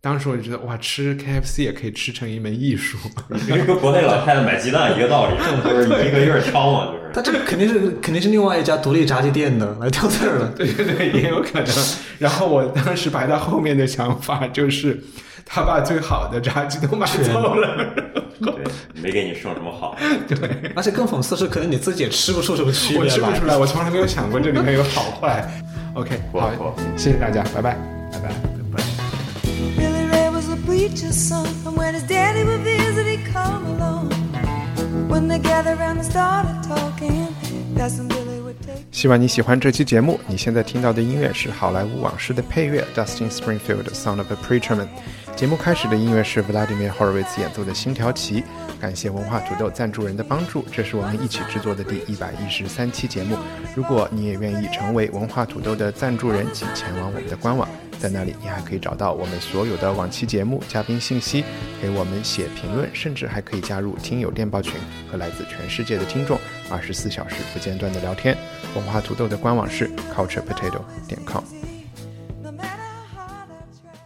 当时我就觉得哇，吃 KFC 也可以吃成一门艺术。跟跟国内老太太买鸡蛋一个道理，就是一个一个挑嘛，就是。他这个肯定是肯定是另外一家独立炸鸡店的来挑刺儿了。对对对，也有可能。然后我当时排到后面的想法就是，他把最好的炸鸡都买走了。对，没给你剩什么好。对而且更讽刺是，可能你自己也吃不出什么区别我。吃不出来，我从来没有想过这里面有好坏。OK，好谢谢大家，拜拜，拜拜。Billy Ray 希望你喜欢这期节目。你现在听到的音乐是《好莱坞往事》的配乐，Dustin Springfield《Sound of a Preacher Man》。节目开始的音乐是 Vladimir Horowitz 演奏的《星条旗》。感谢文化土豆赞助人的帮助，这是我们一起制作的第一百一十三期节目。如果你也愿意成为文化土豆的赞助人，请前往我们的官网，在那里你还可以找到我们所有的往期节目、嘉宾信息，给我们写评论，甚至还可以加入听友电报群，和来自全世界的听众二十四小时不间断的聊天。文化土豆的官网是 culturepotato 点 com。 No matter how hard I try.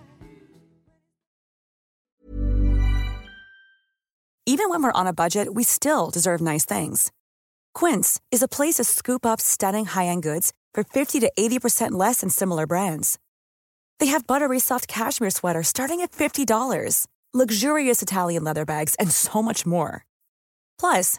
Even when we're on a budget, we still deserve nice things. Quince is a place to scoop up stunning high-end goods for 50 to 80% less than similar brands. They have buttery soft cashmere sweaters starting at $50, luxurious Italian leather bags, and so much more. Plus,